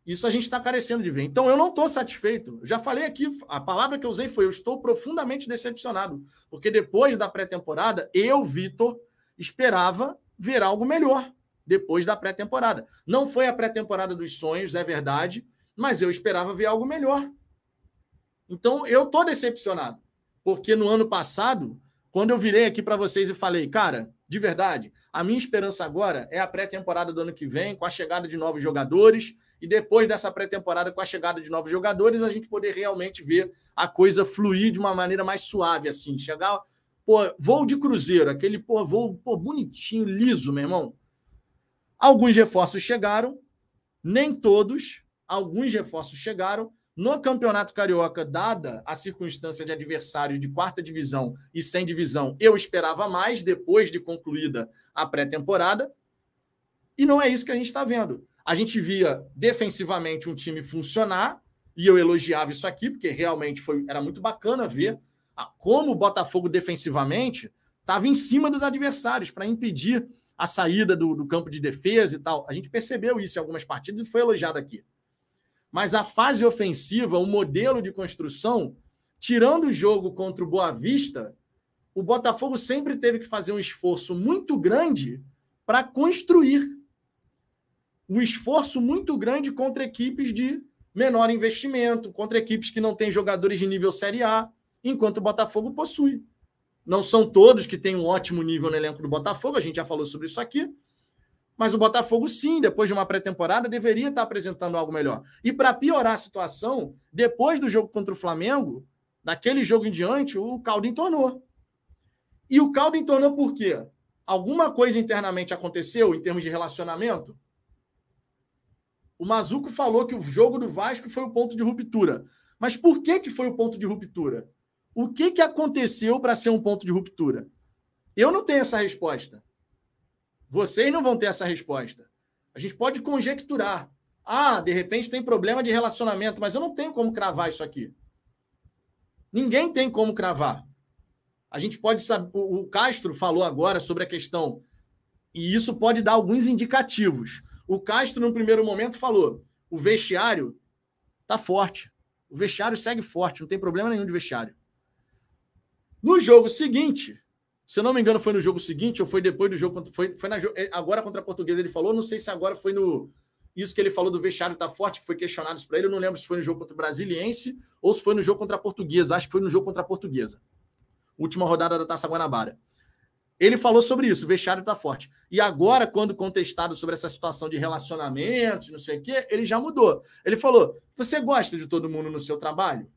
Isso a gente está carecendo de ver. Então eu não estou satisfeito. Já falei aqui, a palavra que eu usei foi: eu estou profundamente decepcionado. Porque depois da pré-temporada, eu, Vitor, esperava ver algo melhor depois da pré-temporada. Não foi a pré-temporada dos sonhos, é verdade, mas eu esperava ver algo melhor. Então, eu tô decepcionado. Porque no ano passado, quando eu virei aqui para vocês e falei, cara, de verdade, a minha esperança agora é a pré-temporada do ano que vem, com a chegada de novos jogadores, e depois dessa pré-temporada, com a chegada de novos jogadores, a gente poder realmente ver a coisa fluir de uma maneira mais suave, assim. Chegar, pô, voo de cruzeiro, aquele pô, voo pô, bonitinho, liso, meu irmão. Alguns reforços chegaram, nem todos, alguns reforços chegaram, no Campeonato Carioca, dada a circunstância de adversários de quarta divisão e sem divisão, eu esperava mais depois de concluída a pré-temporada. E não é isso que a gente está vendo. A gente via defensivamente um time funcionar, e eu elogiava isso aqui, porque realmente foi, era muito bacana ver como o Botafogo defensivamente estava em cima dos adversários para impedir a saída do, do campo de defesa e tal. A gente percebeu isso em algumas partidas e foi elogiado aqui. Mas a fase ofensiva, o modelo de construção, tirando o jogo contra o Boa Vista, o Botafogo sempre teve que fazer um esforço muito grande para construir. Um esforço muito grande contra equipes de menor investimento, contra equipes que não têm jogadores de nível Série A, enquanto o Botafogo possui. Não são todos que têm um ótimo nível no elenco do Botafogo, a gente já falou sobre isso aqui, mas o Botafogo, sim, depois de uma pré-temporada, deveria estar apresentando algo melhor. E para piorar a situação, depois do jogo contra o Flamengo, daquele jogo em diante, o caldo entornou. E o caldo entornou por quê? Alguma coisa internamente aconteceu em termos de relacionamento? O Mazuco falou que o jogo do Vasco foi o ponto de ruptura. Mas por que, que foi o ponto de ruptura? O que, que aconteceu para ser um ponto de ruptura? Eu não tenho essa resposta. Vocês não vão ter essa resposta. A gente pode conjecturar. Ah, de repente tem problema de relacionamento, mas eu não tenho como cravar isso aqui. Ninguém tem como cravar. A gente pode saber. O Castro falou agora sobre a questão, e isso pode dar alguns indicativos. O Castro, no primeiro momento, falou: o vestiário tá forte. O vestiário segue forte, não tem problema nenhum de vestiário. No jogo seguinte, se eu não me engano, foi no jogo seguinte ou foi depois do jogo. Foi, foi na, é, agora contra a Portuguesa ele falou. Não sei se agora foi no. Isso que ele falou do vestiário tá forte, que foi questionado para ele. Eu não lembro se foi no jogo contra o Brasiliense ou se foi no jogo contra a Portuguesa. Acho que foi no jogo contra a Portuguesa. Última rodada da Taça Guanabara. Ele falou sobre isso, o vestiário tá forte. E agora, quando contestado sobre essa situação de relacionamentos, não sei o quê, ele já mudou. Ele falou: Você gosta de todo mundo no seu trabalho?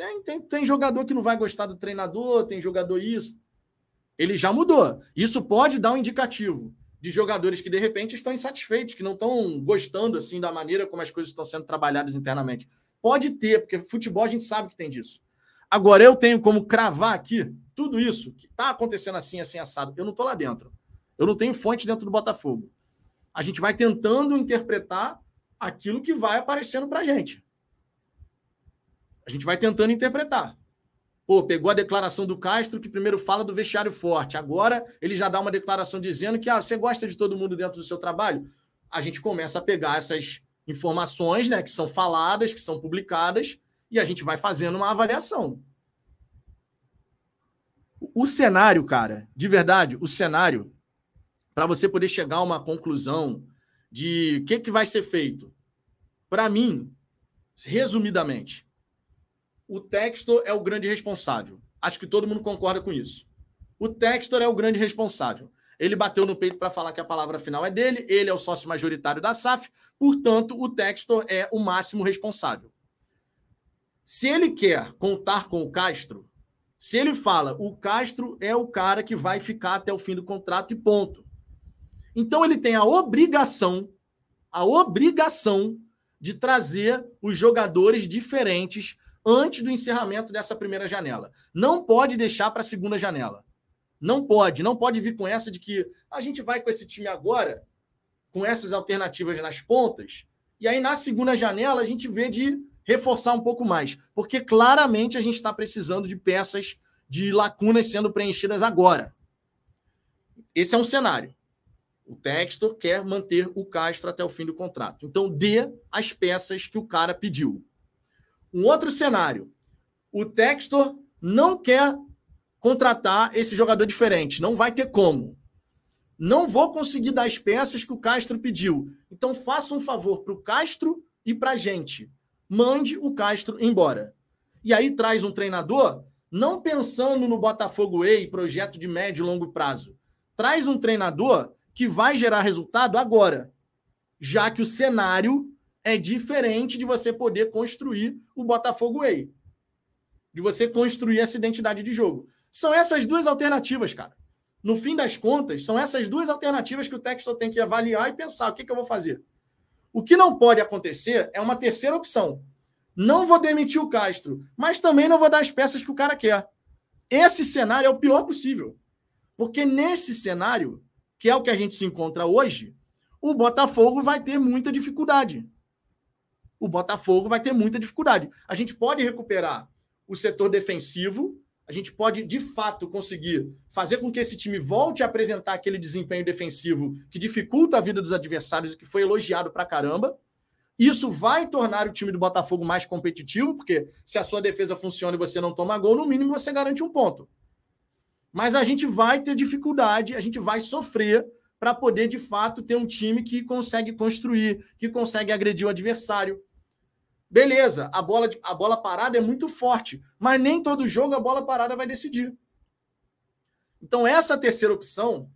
Tem, tem, tem jogador que não vai gostar do treinador, tem jogador isso. Ele já mudou. Isso pode dar um indicativo de jogadores que de repente estão insatisfeitos, que não estão gostando assim da maneira como as coisas estão sendo trabalhadas internamente. Pode ter, porque futebol a gente sabe que tem disso. Agora eu tenho como cravar aqui tudo isso que está acontecendo assim, assim assado. Eu não estou lá dentro. Eu não tenho fonte dentro do Botafogo. A gente vai tentando interpretar aquilo que vai aparecendo para a gente. A gente vai tentando interpretar. Pô, pegou a declaração do Castro, que primeiro fala do vestiário forte. Agora ele já dá uma declaração dizendo que ah, você gosta de todo mundo dentro do seu trabalho. A gente começa a pegar essas informações, né, que são faladas, que são publicadas, e a gente vai fazendo uma avaliação. O cenário, cara, de verdade, o cenário, para você poder chegar a uma conclusão de o que, que vai ser feito, para mim, resumidamente, o Textor é o grande responsável. Acho que todo mundo concorda com isso. O Textor é o grande responsável. Ele bateu no peito para falar que a palavra final é dele, ele é o sócio majoritário da SAF, portanto, o Textor é o máximo responsável. Se ele quer contar com o Castro, se ele fala o Castro é o cara que vai ficar até o fim do contrato e ponto. Então ele tem a obrigação, a obrigação de trazer os jogadores diferentes antes do encerramento dessa primeira janela. Não pode deixar para a segunda janela. Não pode, não pode vir com essa de que a gente vai com esse time agora, com essas alternativas nas pontas, e aí na segunda janela a gente vê de reforçar um pouco mais, porque claramente a gente está precisando de peças de lacunas sendo preenchidas agora. Esse é um cenário. O Textor quer manter o Castro até o fim do contrato. Então, dê as peças que o cara pediu. Um outro cenário. O Textor não quer contratar esse jogador diferente. Não vai ter como. Não vou conseguir dar as peças que o Castro pediu. Então faça um favor para o Castro e para a gente. Mande o Castro embora. E aí traz um treinador, não pensando no Botafogo Way, projeto de médio e longo prazo. Traz um treinador que vai gerar resultado agora. Já que o cenário é diferente de você poder construir o Botafogo Way. De você construir essa identidade de jogo. São essas duas alternativas, cara. No fim das contas, são essas duas alternativas que o Textor tem que avaliar e pensar o que, que eu vou fazer. O que não pode acontecer é uma terceira opção. Não vou demitir o Castro, mas também não vou dar as peças que o cara quer. Esse cenário é o pior possível. Porque nesse cenário, que é o que a gente se encontra hoje, o Botafogo vai ter muita dificuldade o Botafogo vai ter muita dificuldade. A gente pode recuperar o setor defensivo, a gente pode, de fato, conseguir fazer com que esse time volte a apresentar aquele desempenho defensivo que dificulta a vida dos adversários e que foi elogiado pra caramba. Isso vai tornar o time do Botafogo mais competitivo, porque se a sua defesa funciona e você não toma gol, no mínimo você garante um ponto. Mas a gente vai ter dificuldade, a gente vai sofrer para poder, de fato, ter um time que consegue construir, que consegue agredir o adversário. Beleza, a bola, a bola parada é muito forte, mas nem todo jogo a bola parada vai decidir. Então, essa terceira opção,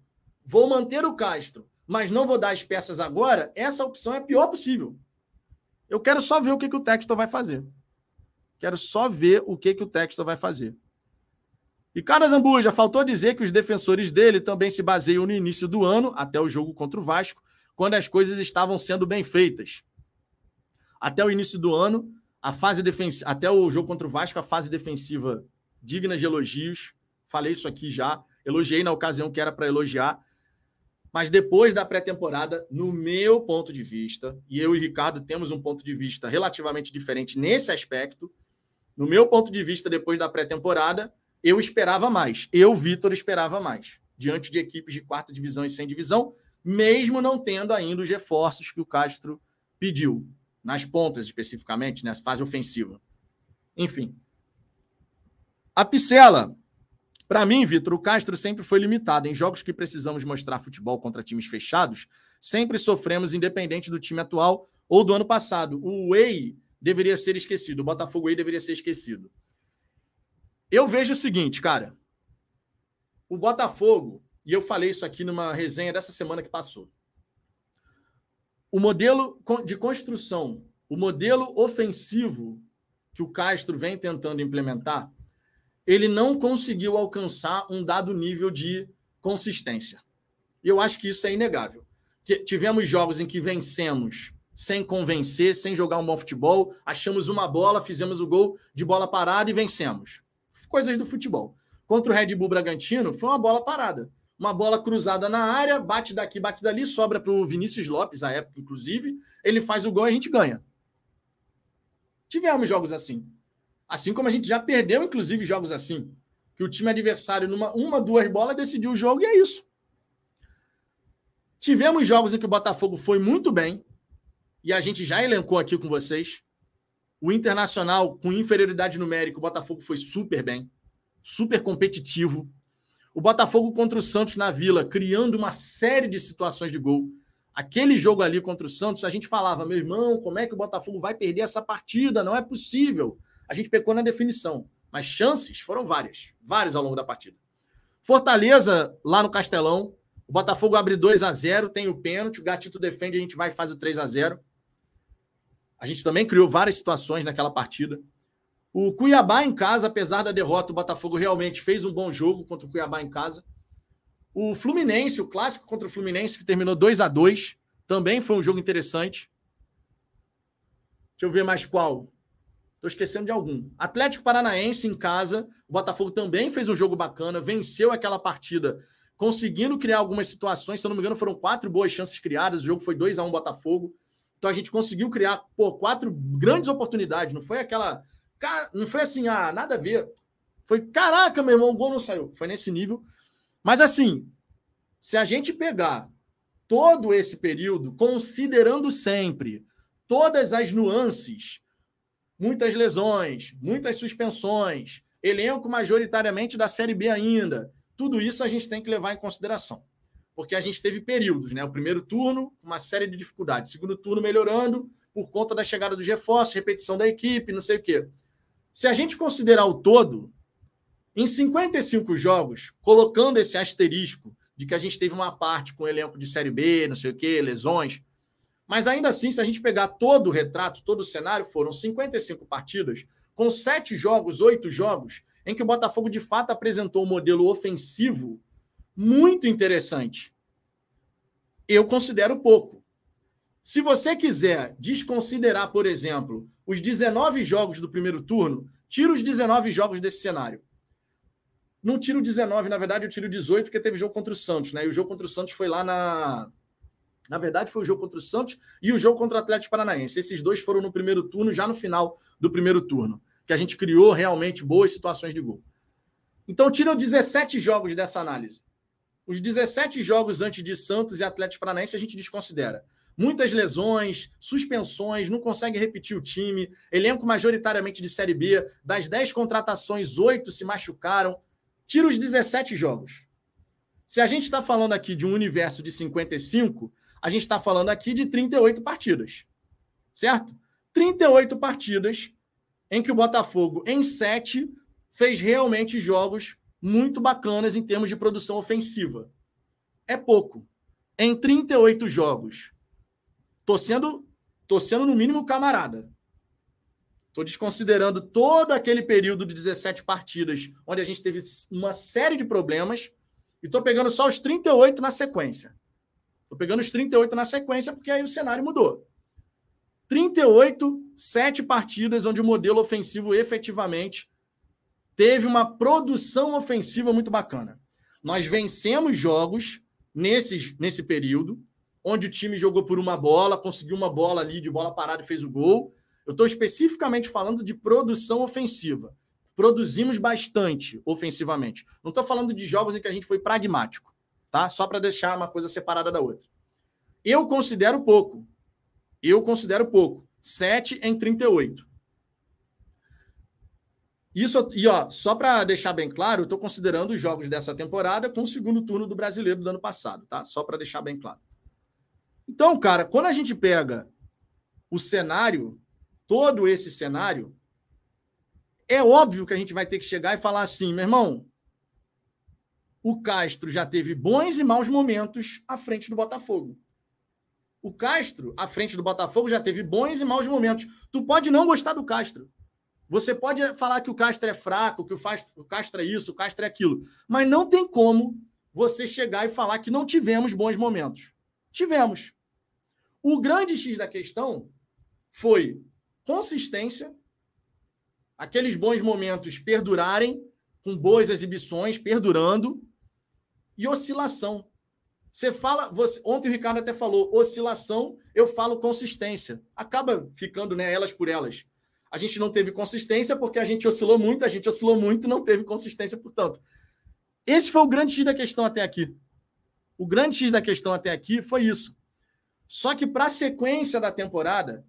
vou manter o Castro, mas não vou dar as peças agora, essa opção é a pior possível. Eu quero só ver o que, que o Textor vai fazer. Quero só ver o que, que o Textor vai fazer. E Carlos já faltou dizer que os defensores dele também se baseiam no início do ano, até o jogo contra o Vasco, quando as coisas estavam sendo bem feitas até o início do ano, a fase defensiva, até o jogo contra o Vasco, a fase defensiva digna de elogios. Falei isso aqui já, elogiei na ocasião que era para elogiar. Mas depois da pré-temporada, no meu ponto de vista, e eu e Ricardo temos um ponto de vista relativamente diferente nesse aspecto, no meu ponto de vista, depois da pré-temporada, eu esperava mais. Eu, Vitor, esperava mais. Diante de equipes de quarta divisão e sem divisão, mesmo não tendo ainda os reforços que o Castro pediu, nas pontas especificamente, nessa fase ofensiva. Enfim. A Picela. Para mim, Vitor, o Castro sempre foi limitado. Em jogos que precisamos mostrar futebol contra times fechados, sempre sofremos, independente do time atual ou do ano passado. O Way deveria ser esquecido. O Botafogo aí deveria ser esquecido. Eu vejo o seguinte, cara. O Botafogo, e eu falei isso aqui numa resenha dessa semana que passou. O modelo de construção, o modelo ofensivo que o Castro vem tentando implementar, ele não conseguiu alcançar um dado nível de consistência. E eu acho que isso é inegável. Tivemos jogos em que vencemos sem convencer, sem jogar um bom futebol. Achamos uma bola, fizemos o gol de bola parada e vencemos. Coisas do futebol. Contra o Red Bull Bragantino, foi uma bola parada. Uma bola cruzada na área, bate daqui, bate dali, sobra para o Vinícius Lopes, à época, inclusive. Ele faz o gol e a gente ganha. Tivemos jogos assim. Assim como a gente já perdeu, inclusive, jogos assim. Que o time adversário, numa uma, duas bolas, decidiu o jogo e é isso. Tivemos jogos em que o Botafogo foi muito bem, e a gente já elencou aqui com vocês. O Internacional, com inferioridade numérica, o Botafogo foi super bem, super competitivo. O Botafogo contra o Santos na Vila, criando uma série de situações de gol. Aquele jogo ali contra o Santos, a gente falava, meu irmão, como é que o Botafogo vai perder essa partida? Não é possível. A gente pecou na definição, mas chances foram várias, várias ao longo da partida. Fortaleza, lá no Castelão, o Botafogo abre 2 a 0 tem o pênalti, o Gatito defende, a gente vai e faz o 3 a 0 a gente também criou várias situações naquela partida. O Cuiabá em casa, apesar da derrota, o Botafogo realmente fez um bom jogo contra o Cuiabá em casa. O Fluminense, o clássico contra o Fluminense, que terminou 2 a 2 também foi um jogo interessante. Deixa eu ver mais qual. Estou esquecendo de algum. Atlético Paranaense em casa, o Botafogo também fez um jogo bacana, venceu aquela partida, conseguindo criar algumas situações. Se eu não me engano, foram quatro boas chances criadas. O jogo foi 2 a 1 Botafogo. Então a gente conseguiu criar pô, quatro grandes oportunidades. Não foi aquela. Cara, não foi assim, ah, nada a ver. Foi, caraca, meu irmão, o gol não saiu. Foi nesse nível. Mas assim, se a gente pegar todo esse período, considerando sempre todas as nuances, muitas lesões, muitas suspensões, elenco majoritariamente da Série B ainda, tudo isso a gente tem que levar em consideração porque a gente teve períodos, né? O primeiro turno, uma série de dificuldades. Segundo turno, melhorando por conta da chegada dos reforços, repetição da equipe, não sei o quê. Se a gente considerar o todo, em 55 jogos, colocando esse asterisco de que a gente teve uma parte com elenco de Série B, não sei o quê, lesões, mas ainda assim, se a gente pegar todo o retrato, todo o cenário, foram 55 partidas, com sete jogos, oito jogos, em que o Botafogo de fato apresentou um modelo ofensivo muito interessante. Eu considero pouco. Se você quiser desconsiderar, por exemplo, os 19 jogos do primeiro turno, tira os 19 jogos desse cenário. Não tiro 19, na verdade, eu tiro 18, porque teve jogo contra o Santos, né? E o jogo contra o Santos foi lá na. Na verdade, foi o jogo contra o Santos e o jogo contra o Atlético Paranaense. Esses dois foram no primeiro turno, já no final do primeiro turno, que a gente criou realmente boas situações de gol. Então, tiram 17 jogos dessa análise. Os 17 jogos antes de Santos e Atlético Paranaense a gente desconsidera. Muitas lesões, suspensões, não consegue repetir o time, elenco majoritariamente de Série B. Das 10 contratações, 8 se machucaram. Tira os 17 jogos. Se a gente está falando aqui de um universo de 55, a gente está falando aqui de 38 partidas. Certo? 38 partidas em que o Botafogo, em 7, fez realmente jogos muito bacanas em termos de produção ofensiva. É pouco. Em 38 jogos. Tô sendo, tô sendo no mínimo camarada. Tô desconsiderando todo aquele período de 17 partidas onde a gente teve uma série de problemas e tô pegando só os 38 na sequência. Tô pegando os 38 na sequência porque aí o cenário mudou. 38, sete partidas onde o modelo ofensivo efetivamente teve uma produção ofensiva muito bacana. Nós vencemos jogos nesse, nesse período, onde o time jogou por uma bola, conseguiu uma bola ali de bola parada e fez o gol. Eu estou especificamente falando de produção ofensiva. Produzimos bastante ofensivamente. Não estou falando de jogos em que a gente foi pragmático, tá? Só para deixar uma coisa separada da outra. Eu considero pouco. Eu considero pouco. 7 em 38. Isso, e ó, só para deixar bem claro, eu estou considerando os jogos dessa temporada com o segundo turno do brasileiro do ano passado, tá? Só para deixar bem claro. Então, cara, quando a gente pega o cenário, todo esse cenário, é óbvio que a gente vai ter que chegar e falar assim, meu irmão, o Castro já teve bons e maus momentos à frente do Botafogo. O Castro, à frente do Botafogo, já teve bons e maus momentos. Tu pode não gostar do Castro. Você pode falar que o Castro é fraco, que o Castro é isso, o Castro é aquilo. Mas não tem como você chegar e falar que não tivemos bons momentos. Tivemos. O grande X da questão foi consistência, aqueles bons momentos perdurarem, com boas exibições, perdurando, e oscilação. Você fala, você, ontem o Ricardo até falou oscilação, eu falo consistência. Acaba ficando né, elas por elas a gente não teve consistência porque a gente oscilou muito, a gente oscilou muito e não teve consistência, portanto. Esse foi o grande X da questão até aqui. O grande X da questão até aqui foi isso. Só que para a sequência da temporada,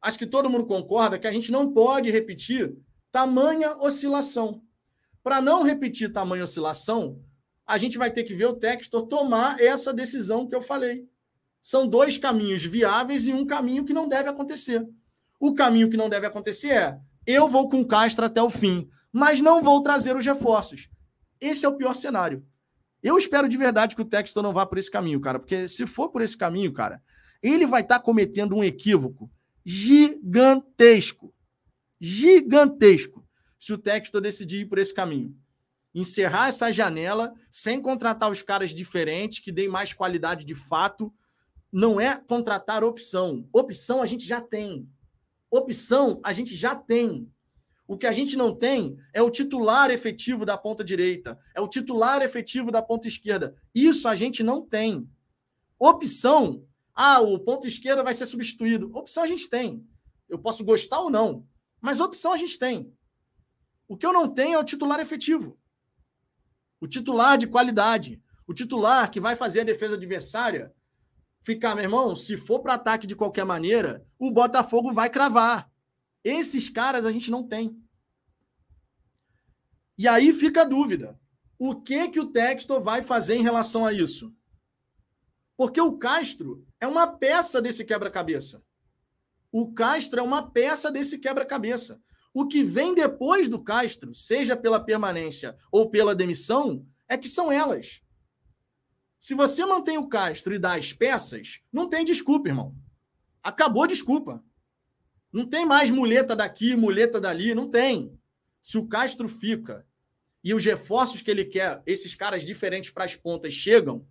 acho que todo mundo concorda que a gente não pode repetir tamanha oscilação. Para não repetir tamanha oscilação, a gente vai ter que ver o Textor tomar essa decisão que eu falei. São dois caminhos viáveis e um caminho que não deve acontecer. O caminho que não deve acontecer é: eu vou com o Castro até o fim, mas não vou trazer os reforços. Esse é o pior cenário. Eu espero de verdade que o Textor não vá por esse caminho, cara, porque se for por esse caminho, cara, ele vai estar tá cometendo um equívoco gigantesco. Gigantesco. Se o Textor decidir ir por esse caminho. Encerrar essa janela sem contratar os caras diferentes, que deem mais qualidade de fato, não é contratar opção. Opção a gente já tem. Opção a gente já tem. O que a gente não tem é o titular efetivo da ponta direita, é o titular efetivo da ponta esquerda. Isso a gente não tem. Opção, ah, o ponto esquerda vai ser substituído. Opção a gente tem. Eu posso gostar ou não, mas opção a gente tem. O que eu não tenho é o titular efetivo. O titular de qualidade. O titular que vai fazer a defesa adversária ficar, meu irmão, se for para ataque de qualquer maneira, o Botafogo vai cravar. Esses caras a gente não tem. E aí fica a dúvida. O que que o Textor vai fazer em relação a isso? Porque o Castro é uma peça desse quebra-cabeça. O Castro é uma peça desse quebra-cabeça. O que vem depois do Castro, seja pela permanência ou pela demissão, é que são elas. Se você mantém o Castro e dá as peças, não tem desculpa, irmão. Acabou desculpa. Não tem mais muleta daqui, muleta dali, não tem. Se o Castro fica e os reforços que ele quer, esses caras diferentes para as pontas chegam,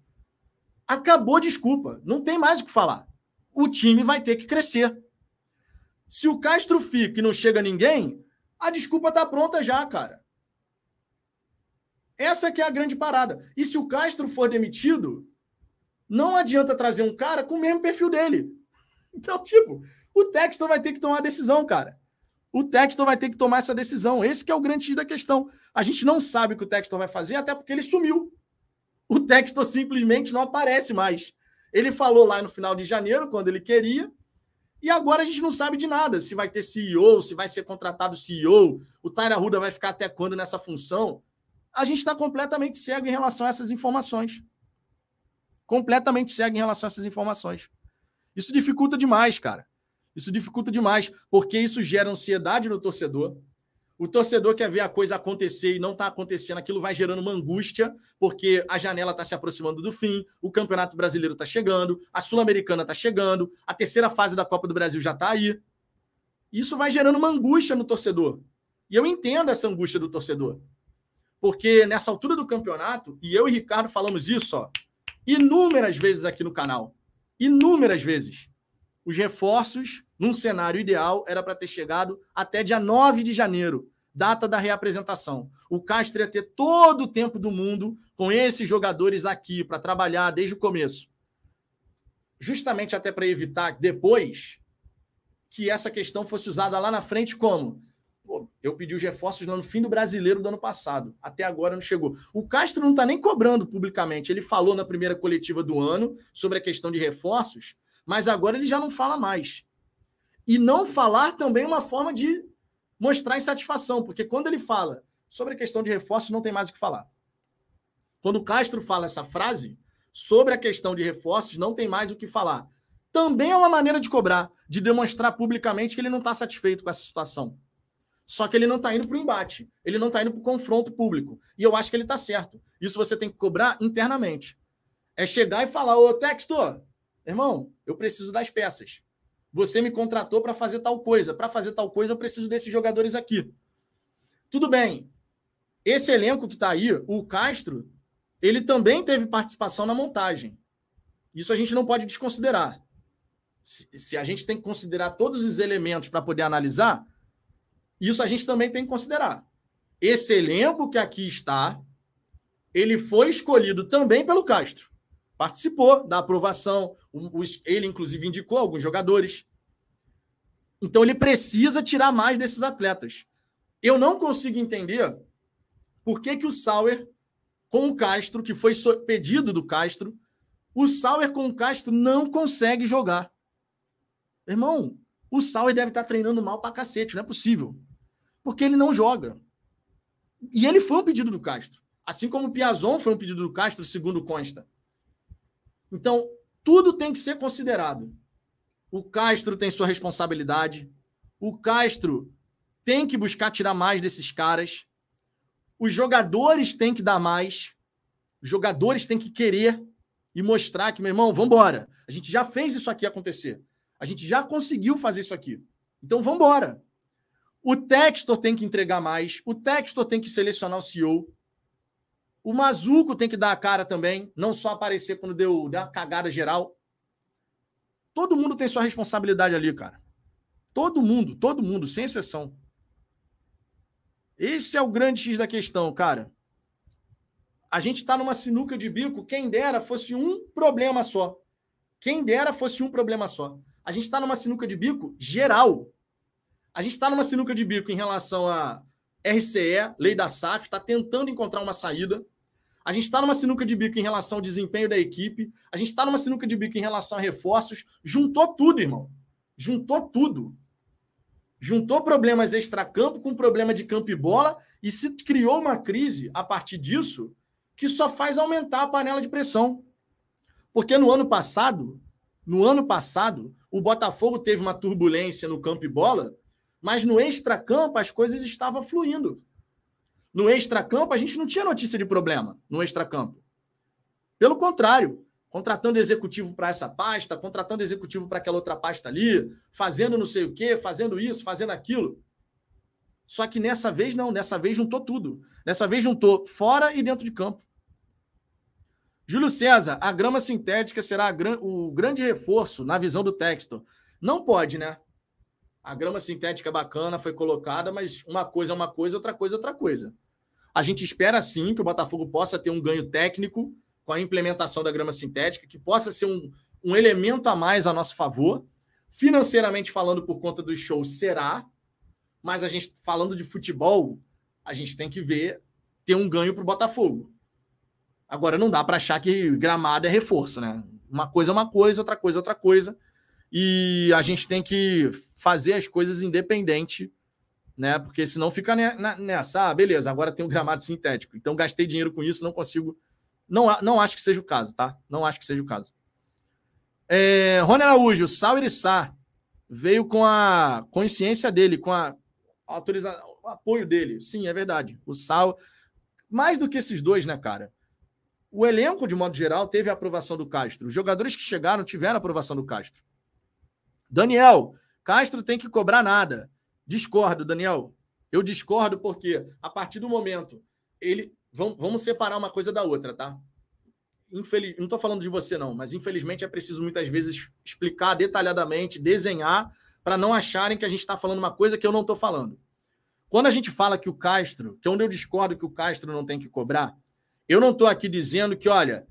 acabou desculpa. Não tem mais o que falar. O time vai ter que crescer. Se o Castro fica e não chega ninguém, a desculpa está pronta já, cara. Essa que é a grande parada. E se o Castro for demitido, não adianta trazer um cara com o mesmo perfil dele. Então, tipo, o Texton vai ter que tomar a decisão, cara. O Texton vai ter que tomar essa decisão. Esse que é o grande da questão. A gente não sabe o que o Texton vai fazer, até porque ele sumiu. O Texton simplesmente não aparece mais. Ele falou lá no final de janeiro, quando ele queria, e agora a gente não sabe de nada. Se vai ter CEO, se vai ser contratado CEO, o Taira Ruda vai ficar até quando nessa função a gente está completamente cego em relação a essas informações. Completamente cego em relação a essas informações. Isso dificulta demais, cara. Isso dificulta demais, porque isso gera ansiedade no torcedor. O torcedor quer ver a coisa acontecer e não está acontecendo. Aquilo vai gerando uma angústia, porque a janela está se aproximando do fim, o Campeonato Brasileiro está chegando, a Sul-Americana está chegando, a terceira fase da Copa do Brasil já está aí. Isso vai gerando uma angústia no torcedor. E eu entendo essa angústia do torcedor. Porque nessa altura do campeonato, e eu e Ricardo falamos isso, ó, inúmeras vezes aqui no canal. Inúmeras vezes. Os reforços, num cenário ideal, era para ter chegado até dia 9 de janeiro. data da reapresentação. O Castro ia ter todo o tempo do mundo com esses jogadores aqui para trabalhar desde o começo. Justamente até para evitar depois que essa questão fosse usada lá na frente como Pô, eu pedi os reforços no fim do brasileiro do ano passado. Até agora não chegou. O Castro não está nem cobrando publicamente. Ele falou na primeira coletiva do ano sobre a questão de reforços, mas agora ele já não fala mais. E não falar também é uma forma de mostrar insatisfação, porque quando ele fala sobre a questão de reforços, não tem mais o que falar. Quando o Castro fala essa frase sobre a questão de reforços, não tem mais o que falar. Também é uma maneira de cobrar, de demonstrar publicamente que ele não está satisfeito com essa situação. Só que ele não está indo para o embate, ele não está indo para o confronto público. E eu acho que ele está certo. Isso você tem que cobrar internamente. É chegar e falar: Ô, Textor, irmão, eu preciso das peças. Você me contratou para fazer tal coisa. Para fazer tal coisa, eu preciso desses jogadores aqui. Tudo bem. Esse elenco que está aí, o Castro, ele também teve participação na montagem. Isso a gente não pode desconsiderar. Se, se a gente tem que considerar todos os elementos para poder analisar, isso a gente também tem que considerar. Esse elenco que aqui está, ele foi escolhido também pelo Castro. Participou da aprovação, ele inclusive indicou alguns jogadores. Então ele precisa tirar mais desses atletas. Eu não consigo entender por que, que o Sauer, com o Castro, que foi pedido do Castro, o Sauer com o Castro não consegue jogar. Irmão, o Sauer deve estar treinando mal pra cacete, não é possível porque ele não joga. E ele foi um pedido do Castro. Assim como o Piazon foi um pedido do Castro, segundo consta. Então, tudo tem que ser considerado. O Castro tem sua responsabilidade. O Castro tem que buscar tirar mais desses caras. Os jogadores têm que dar mais. Os jogadores têm que querer e mostrar que, meu irmão, vamos embora. A gente já fez isso aqui acontecer. A gente já conseguiu fazer isso aqui. Então, vamos embora. O Textor tem que entregar mais. O Textor tem que selecionar o CEO. O Mazuco tem que dar a cara também, não só aparecer quando deu, deu uma cagada geral. Todo mundo tem sua responsabilidade ali, cara. Todo mundo, todo mundo, sem exceção. Esse é o grande X da questão, cara. A gente está numa sinuca de bico, quem dera fosse um problema só. Quem dera fosse um problema só. A gente está numa sinuca de bico geral. A gente está numa sinuca de bico em relação a RCE, lei da SAF, está tentando encontrar uma saída. A gente está numa sinuca de bico em relação ao desempenho da equipe. A gente está numa sinuca de bico em relação a reforços. Juntou tudo, irmão. Juntou tudo. Juntou problemas extra-campo com problema de campo e bola e se criou uma crise a partir disso que só faz aumentar a panela de pressão. Porque no ano passado, no ano passado, o Botafogo teve uma turbulência no campo e bola mas no extracampo as coisas estavam fluindo. No extracampo a gente não tinha notícia de problema no extracampo. Pelo contrário, contratando executivo para essa pasta, contratando executivo para aquela outra pasta ali, fazendo não sei o quê, fazendo isso, fazendo aquilo. Só que nessa vez não, nessa vez juntou tudo. Nessa vez juntou fora e dentro de campo. Júlio César, a grama sintética será o grande reforço na visão do texto. Não pode, né? A grama sintética bacana foi colocada, mas uma coisa é uma coisa, outra coisa é outra coisa. A gente espera sim que o Botafogo possa ter um ganho técnico com a implementação da grama sintética, que possa ser um, um elemento a mais a nosso favor. Financeiramente falando, por conta dos shows, será. Mas a gente, falando de futebol, a gente tem que ver ter um ganho para o Botafogo. Agora, não dá para achar que gramado é reforço, né? Uma coisa é uma coisa, outra coisa é outra coisa e a gente tem que fazer as coisas independente, né? Porque senão fica nessa, ah, beleza, agora tem um gramado sintético. Então gastei dinheiro com isso, não consigo. Não, não acho que seja o caso, tá? Não acho que seja o caso. É, Rony Araújo, Sal Irissá veio com a consciência dele, com a autorização, o apoio dele. Sim, é verdade. O Sal, mais do que esses dois, né, cara? O elenco, de modo geral, teve a aprovação do Castro. Os jogadores que chegaram tiveram a aprovação do Castro. Daniel, Castro tem que cobrar nada. Discordo, Daniel. Eu discordo porque, a partir do momento, ele. Vamos separar uma coisa da outra, tá? Infeliz... Não estou falando de você, não, mas infelizmente é preciso muitas vezes explicar detalhadamente, desenhar, para não acharem que a gente está falando uma coisa que eu não estou falando. Quando a gente fala que o Castro, que é onde eu discordo que o Castro não tem que cobrar, eu não estou aqui dizendo que, olha,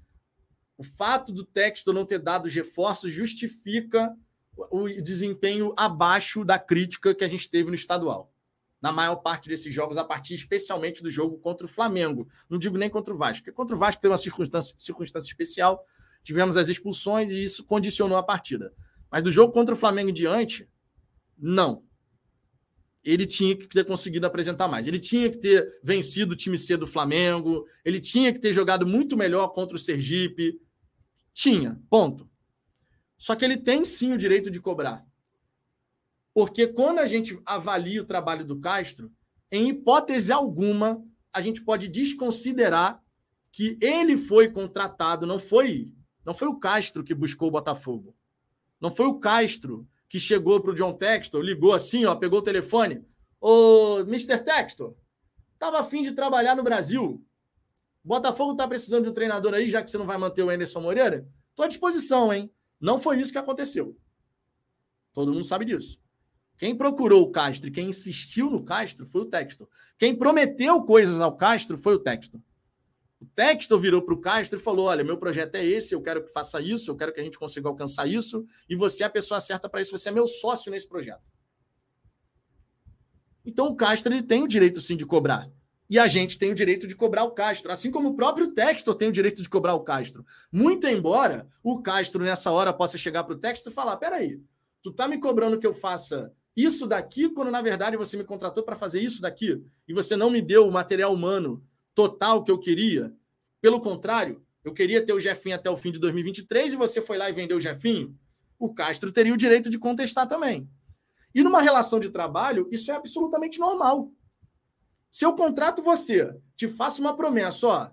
o fato do texto não ter dado os reforços justifica o desempenho abaixo da crítica que a gente teve no estadual. Na maior parte desses jogos, a partir especialmente do jogo contra o Flamengo. Não digo nem contra o Vasco, porque contra o Vasco teve uma circunstância, circunstância especial, tivemos as expulsões e isso condicionou a partida. Mas do jogo contra o Flamengo em diante, não. Ele tinha que ter conseguido apresentar mais. Ele tinha que ter vencido o time C do Flamengo. Ele tinha que ter jogado muito melhor contra o Sergipe. Tinha, ponto. Só que ele tem sim o direito de cobrar. Porque quando a gente avalia o trabalho do Castro, em hipótese alguma, a gente pode desconsiderar que ele foi contratado, não foi, não foi o Castro que buscou o Botafogo. Não foi o Castro que chegou para o John Textor, ligou assim, ó, pegou o telefone. Ô, Mr. Textor, tava afim de trabalhar no Brasil. Botafogo tá precisando de um treinador aí, já que você não vai manter o Anderson Moreira? Tô à disposição, hein? Não foi isso que aconteceu. Todo mundo sabe disso. Quem procurou o Castro quem insistiu no Castro foi o Textor. Quem prometeu coisas ao Castro foi o Textor. O Textor virou para o Castro e falou: Olha, meu projeto é esse, eu quero que faça isso, eu quero que a gente consiga alcançar isso, e você é a pessoa certa para isso, você é meu sócio nesse projeto. Então o Castro ele tem o direito sim de cobrar. E a gente tem o direito de cobrar o Castro, assim como o próprio Textor tem o direito de cobrar o Castro. Muito embora o Castro, nessa hora, possa chegar para o Textor e falar: peraí, tu tá me cobrando que eu faça isso daqui, quando na verdade você me contratou para fazer isso daqui, e você não me deu o material humano total que eu queria. Pelo contrário, eu queria ter o Jefinho até o fim de 2023 e você foi lá e vendeu o Jefinho. O Castro teria o direito de contestar também. E numa relação de trabalho, isso é absolutamente normal. Se eu contrato você, te faço uma promessa, ó,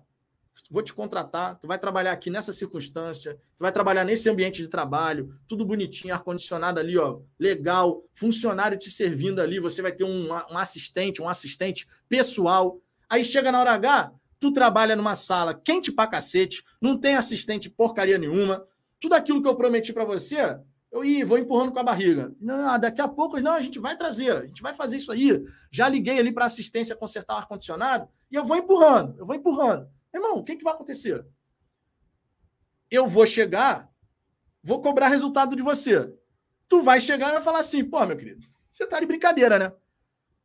vou te contratar, tu vai trabalhar aqui nessa circunstância, tu vai trabalhar nesse ambiente de trabalho, tudo bonitinho, ar-condicionado ali, ó, legal, funcionário te servindo ali, você vai ter um, um assistente, um assistente pessoal. Aí chega na hora H, tu trabalha numa sala quente pra cacete, não tem assistente porcaria nenhuma, tudo aquilo que eu prometi para você, eu vou empurrando com a barriga. Não, daqui a pouco, não, a gente vai trazer, a gente vai fazer isso aí. Já liguei ali para assistência consertar o ar-condicionado e eu vou empurrando, eu vou empurrando. Irmão, o que, que vai acontecer? Eu vou chegar, vou cobrar resultado de você. Tu vai chegar e vai falar assim, pô, meu querido, você tá de brincadeira, né?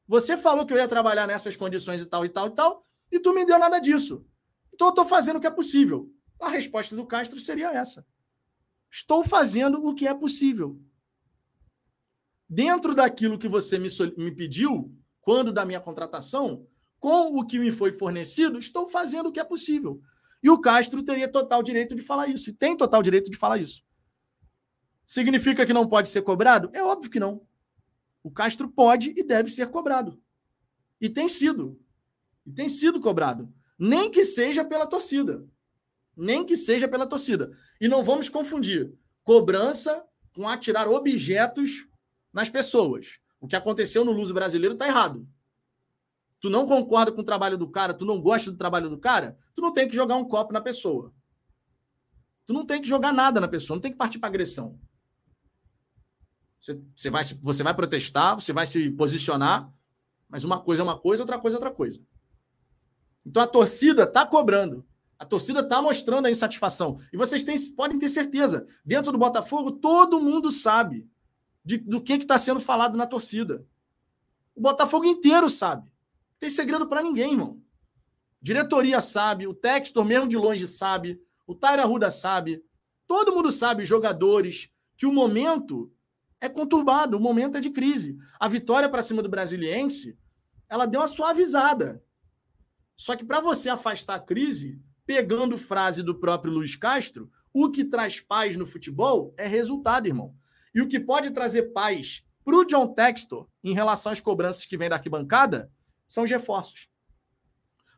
Você falou que eu ia trabalhar nessas condições e tal, e tal, e tal, e tu me deu nada disso. Então eu tô fazendo o que é possível. A resposta do Castro seria essa. Estou fazendo o que é possível. Dentro daquilo que você me, me pediu, quando da minha contratação, com o que me foi fornecido, estou fazendo o que é possível. E o Castro teria total direito de falar isso, e tem total direito de falar isso. Significa que não pode ser cobrado? É óbvio que não. O Castro pode e deve ser cobrado. E tem sido. E tem sido cobrado. Nem que seja pela torcida nem que seja pela torcida. E não vamos confundir cobrança com atirar objetos nas pessoas. O que aconteceu no Luso brasileiro está errado. Tu não concorda com o trabalho do cara, tu não gosta do trabalho do cara, tu não tem que jogar um copo na pessoa. Tu não tem que jogar nada na pessoa, não tem que partir para agressão. Você, você, vai, você vai protestar, você vai se posicionar, mas uma coisa é uma coisa, outra coisa é outra coisa. Então a torcida está cobrando. A torcida está mostrando a insatisfação. E vocês têm, podem ter certeza, dentro do Botafogo, todo mundo sabe de, do que está sendo falado na torcida. O Botafogo inteiro sabe. Não tem segredo para ninguém, irmão. Diretoria sabe, o Textor mesmo de longe sabe, o Taira Ruda sabe, todo mundo sabe, jogadores, que o momento é conturbado, o momento é de crise. A vitória para cima do Brasiliense, ela deu uma suavizada. Só que para você afastar a crise, pegando frase do próprio Luiz Castro, o que traz paz no futebol é resultado, irmão. E o que pode trazer paz para o John Textor em relação às cobranças que vêm da arquibancada são os reforços.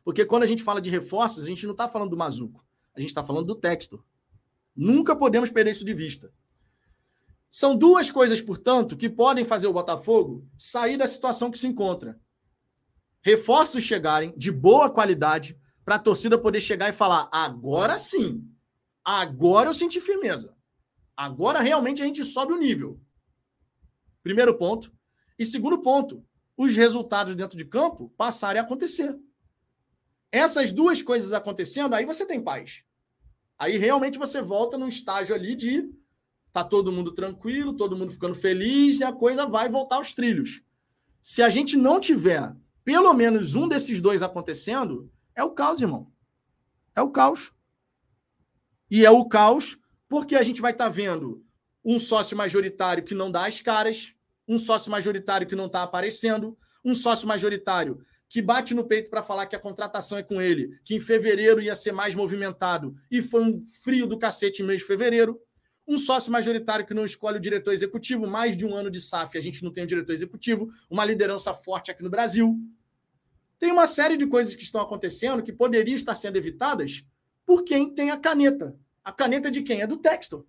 Porque quando a gente fala de reforços, a gente não está falando do Mazuco, a gente está falando do Textor. Nunca podemos perder isso de vista. São duas coisas, portanto, que podem fazer o Botafogo sair da situação que se encontra. Reforços chegarem de boa qualidade, para a torcida poder chegar e falar: agora sim, agora eu senti firmeza. Agora realmente a gente sobe o nível. Primeiro ponto. E segundo ponto, os resultados dentro de campo passarem a acontecer. Essas duas coisas acontecendo, aí você tem paz. Aí realmente você volta num estágio ali de tá todo mundo tranquilo, todo mundo ficando feliz e a coisa vai voltar aos trilhos. Se a gente não tiver pelo menos um desses dois acontecendo, é o caos, irmão. É o caos. E é o caos porque a gente vai estar tá vendo um sócio majoritário que não dá as caras, um sócio majoritário que não está aparecendo, um sócio majoritário que bate no peito para falar que a contratação é com ele, que em fevereiro ia ser mais movimentado e foi um frio do cacete em mês de fevereiro. Um sócio majoritário que não escolhe o diretor executivo, mais de um ano de SAF, a gente não tem um diretor executivo, uma liderança forte aqui no Brasil. Tem uma série de coisas que estão acontecendo que poderiam estar sendo evitadas por quem tem a caneta. A caneta de quem? É do Textor.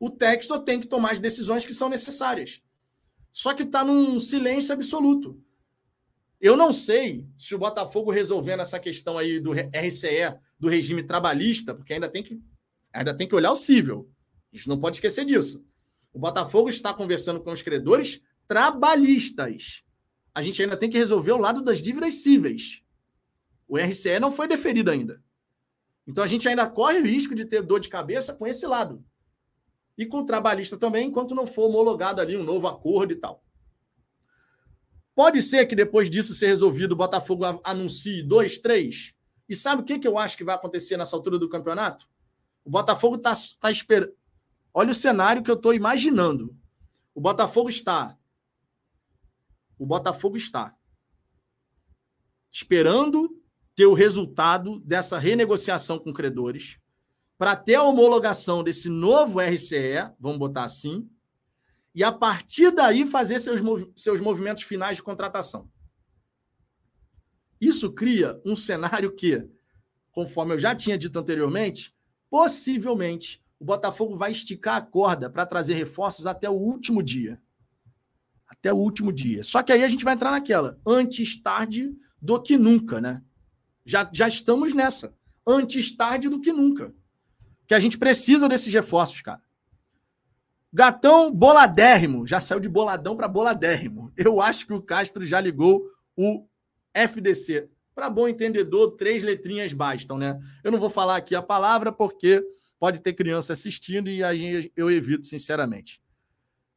O Textor tem que tomar as decisões que são necessárias. Só que está num silêncio absoluto. Eu não sei se o Botafogo resolvendo essa questão aí do RCE, do regime trabalhista, porque ainda tem que, ainda tem que olhar o cível. A gente não pode esquecer disso. O Botafogo está conversando com os credores trabalhistas. A gente ainda tem que resolver o lado das dívidas cíveis. O RCE não foi deferido ainda. Então a gente ainda corre o risco de ter dor de cabeça com esse lado. E com o trabalhista também, enquanto não for homologado ali um novo acordo e tal. Pode ser que depois disso ser resolvido, o Botafogo anuncie dois, três. E sabe o que, que eu acho que vai acontecer nessa altura do campeonato? O Botafogo está tá esperando. Olha o cenário que eu estou imaginando. O Botafogo está. O Botafogo está esperando ter o resultado dessa renegociação com credores para ter a homologação desse novo RCE, vamos botar assim, e a partir daí fazer seus, seus movimentos finais de contratação. Isso cria um cenário que, conforme eu já tinha dito anteriormente, possivelmente o Botafogo vai esticar a corda para trazer reforços até o último dia. Até o último dia. Só que aí a gente vai entrar naquela, antes tarde do que nunca, né? Já, já estamos nessa. Antes tarde do que nunca. Que a gente precisa desses reforços, cara. Gatão boladérrimo. Já saiu de boladão para boladérrimo. Eu acho que o Castro já ligou o FDC. Para bom entendedor, três letrinhas bastam, né? Eu não vou falar aqui a palavra porque pode ter criança assistindo e aí eu evito, sinceramente.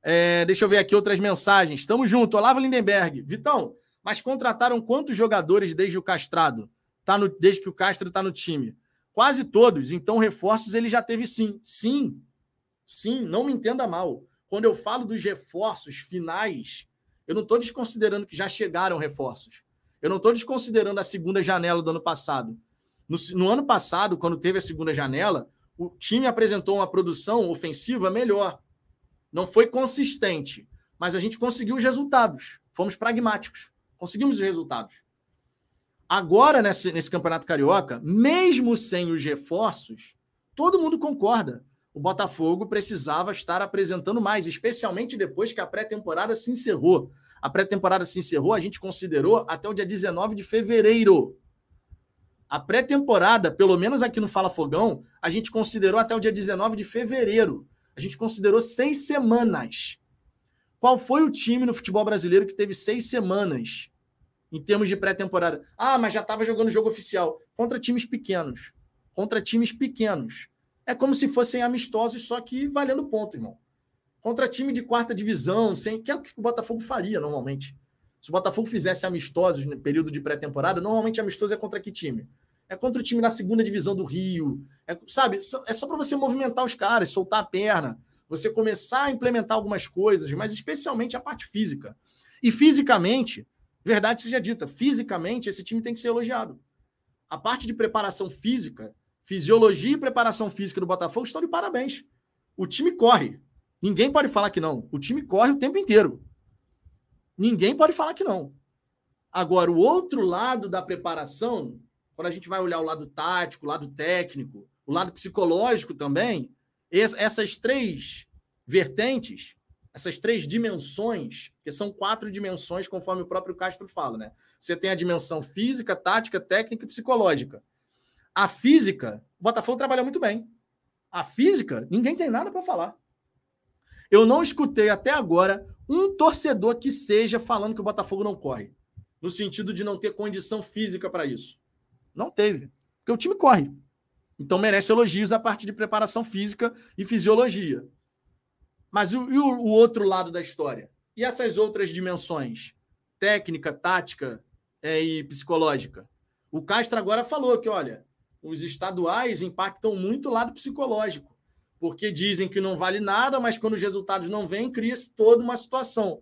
É, deixa eu ver aqui outras mensagens. Estamos junto. Olavo Lindenberg. Vitão, mas contrataram quantos jogadores desde o castrado? Tá no, desde que o Castro está no time? Quase todos. Então, reforços ele já teve sim. Sim. Sim, não me entenda mal. Quando eu falo dos reforços finais, eu não estou desconsiderando que já chegaram reforços. Eu não estou desconsiderando a segunda janela do ano passado. No, no, ano passado, quando teve a segunda janela, o time apresentou uma produção ofensiva melhor. Não foi consistente, mas a gente conseguiu os resultados. Fomos pragmáticos. Conseguimos os resultados. Agora, nesse, nesse Campeonato Carioca, mesmo sem os reforços, todo mundo concorda. O Botafogo precisava estar apresentando mais, especialmente depois que a pré-temporada se encerrou. A pré-temporada se encerrou, a gente considerou até o dia 19 de fevereiro. A pré-temporada, pelo menos aqui no Fala Fogão, a gente considerou até o dia 19 de fevereiro. A gente considerou seis semanas. Qual foi o time no futebol brasileiro que teve seis semanas em termos de pré-temporada? Ah, mas já estava jogando jogo oficial. Contra times pequenos. Contra times pequenos. É como se fossem amistosos, só que valendo ponto, irmão. Contra time de quarta divisão, sem, que é o que o Botafogo faria normalmente. Se o Botafogo fizesse amistosos no período de pré-temporada, normalmente amistoso é contra que time? É contra o time na segunda divisão do Rio. É, sabe? É só para você movimentar os caras, soltar a perna, você começar a implementar algumas coisas, mas especialmente a parte física. E fisicamente, verdade seja dita, fisicamente esse time tem que ser elogiado. A parte de preparação física, fisiologia e preparação física do Botafogo estão de parabéns. O time corre. Ninguém pode falar que não. O time corre o tempo inteiro. Ninguém pode falar que não. Agora, o outro lado da preparação, quando a gente vai olhar o lado tático, o lado técnico, o lado psicológico também, essas três vertentes, essas três dimensões, que são quatro dimensões, conforme o próprio Castro fala, né? Você tem a dimensão física, tática, técnica e psicológica. A física, o Botafogo trabalha muito bem. A física, ninguém tem nada para falar. Eu não escutei até agora um torcedor que seja falando que o Botafogo não corre, no sentido de não ter condição física para isso. Não teve, porque o time corre. Então merece elogios a parte de preparação física e fisiologia. Mas e o, o outro lado da história? E essas outras dimensões? Técnica, tática é, e psicológica? O Castro agora falou que, olha, os estaduais impactam muito o lado psicológico, porque dizem que não vale nada, mas quando os resultados não vêm, cria-se toda uma situação.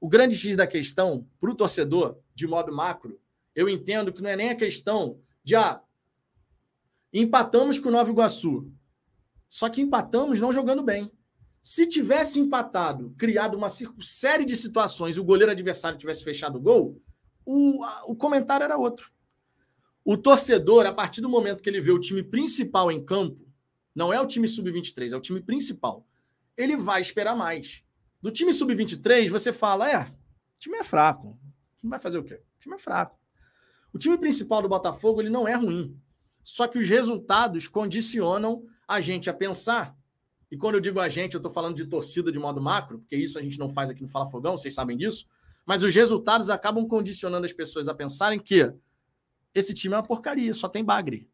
O grande X da questão, para o torcedor, de modo macro, eu entendo que não é nem a questão de ah, empatamos com o Nova Iguaçu. Só que empatamos não jogando bem. Se tivesse empatado, criado uma série de situações e o goleiro adversário tivesse fechado o gol, o, o comentário era outro. O torcedor, a partir do momento que ele vê o time principal em campo, não é o time sub-23, é o time principal, ele vai esperar mais. Do time sub-23, você fala: é, o time é fraco. O time vai fazer o quê? O time é fraco. O time principal do Botafogo ele não é ruim. Só que os resultados condicionam a gente a pensar. E quando eu digo a gente, eu estou falando de torcida de modo macro, porque isso a gente não faz aqui no Fala Fogão, vocês sabem disso. Mas os resultados acabam condicionando as pessoas a pensarem que esse time é uma porcaria, só tem bagre.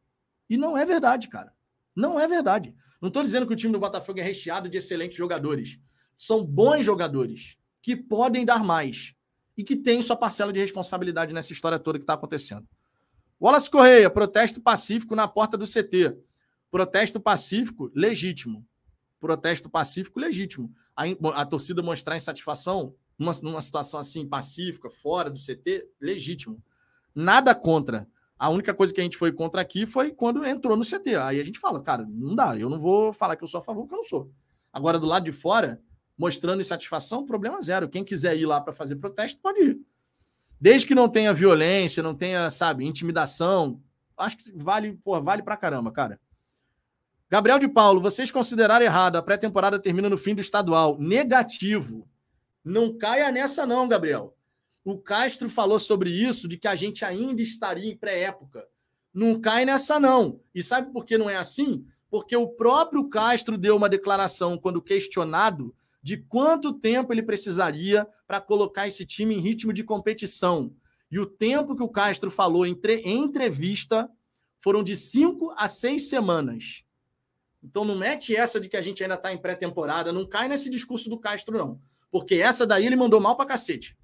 E não é verdade, cara. Não é verdade. Não estou dizendo que o time do Botafogo é recheado de excelentes jogadores. São bons jogadores que podem dar mais e que têm sua parcela de responsabilidade nessa história toda que está acontecendo. Wallace Correia, protesto pacífico na porta do CT. Protesto pacífico legítimo. Protesto pacífico legítimo. A, a torcida mostrar insatisfação numa, numa situação assim pacífica, fora do CT, legítimo. Nada contra. A única coisa que a gente foi contra aqui foi quando entrou no CT. Aí a gente fala, cara, não dá, eu não vou falar que eu sou a favor, porque eu não sou. Agora, do lado de fora, mostrando insatisfação, problema zero. Quem quiser ir lá para fazer protesto, pode ir. Desde que não tenha violência, não tenha, sabe, intimidação, acho que vale, pô, vale pra caramba, cara. Gabriel de Paulo, vocês consideraram errado, a pré-temporada termina no fim do estadual. Negativo. Não caia nessa, não, Gabriel. O Castro falou sobre isso, de que a gente ainda estaria em pré-época. Não cai nessa, não. E sabe por que não é assim? Porque o próprio Castro deu uma declaração quando questionado de quanto tempo ele precisaria para colocar esse time em ritmo de competição. E o tempo que o Castro falou em, entrevista foram de cinco a seis semanas. Então não mete essa de que a gente ainda está em pré-temporada, não cai nesse discurso do Castro, não. Porque essa daí ele mandou mal para cacete.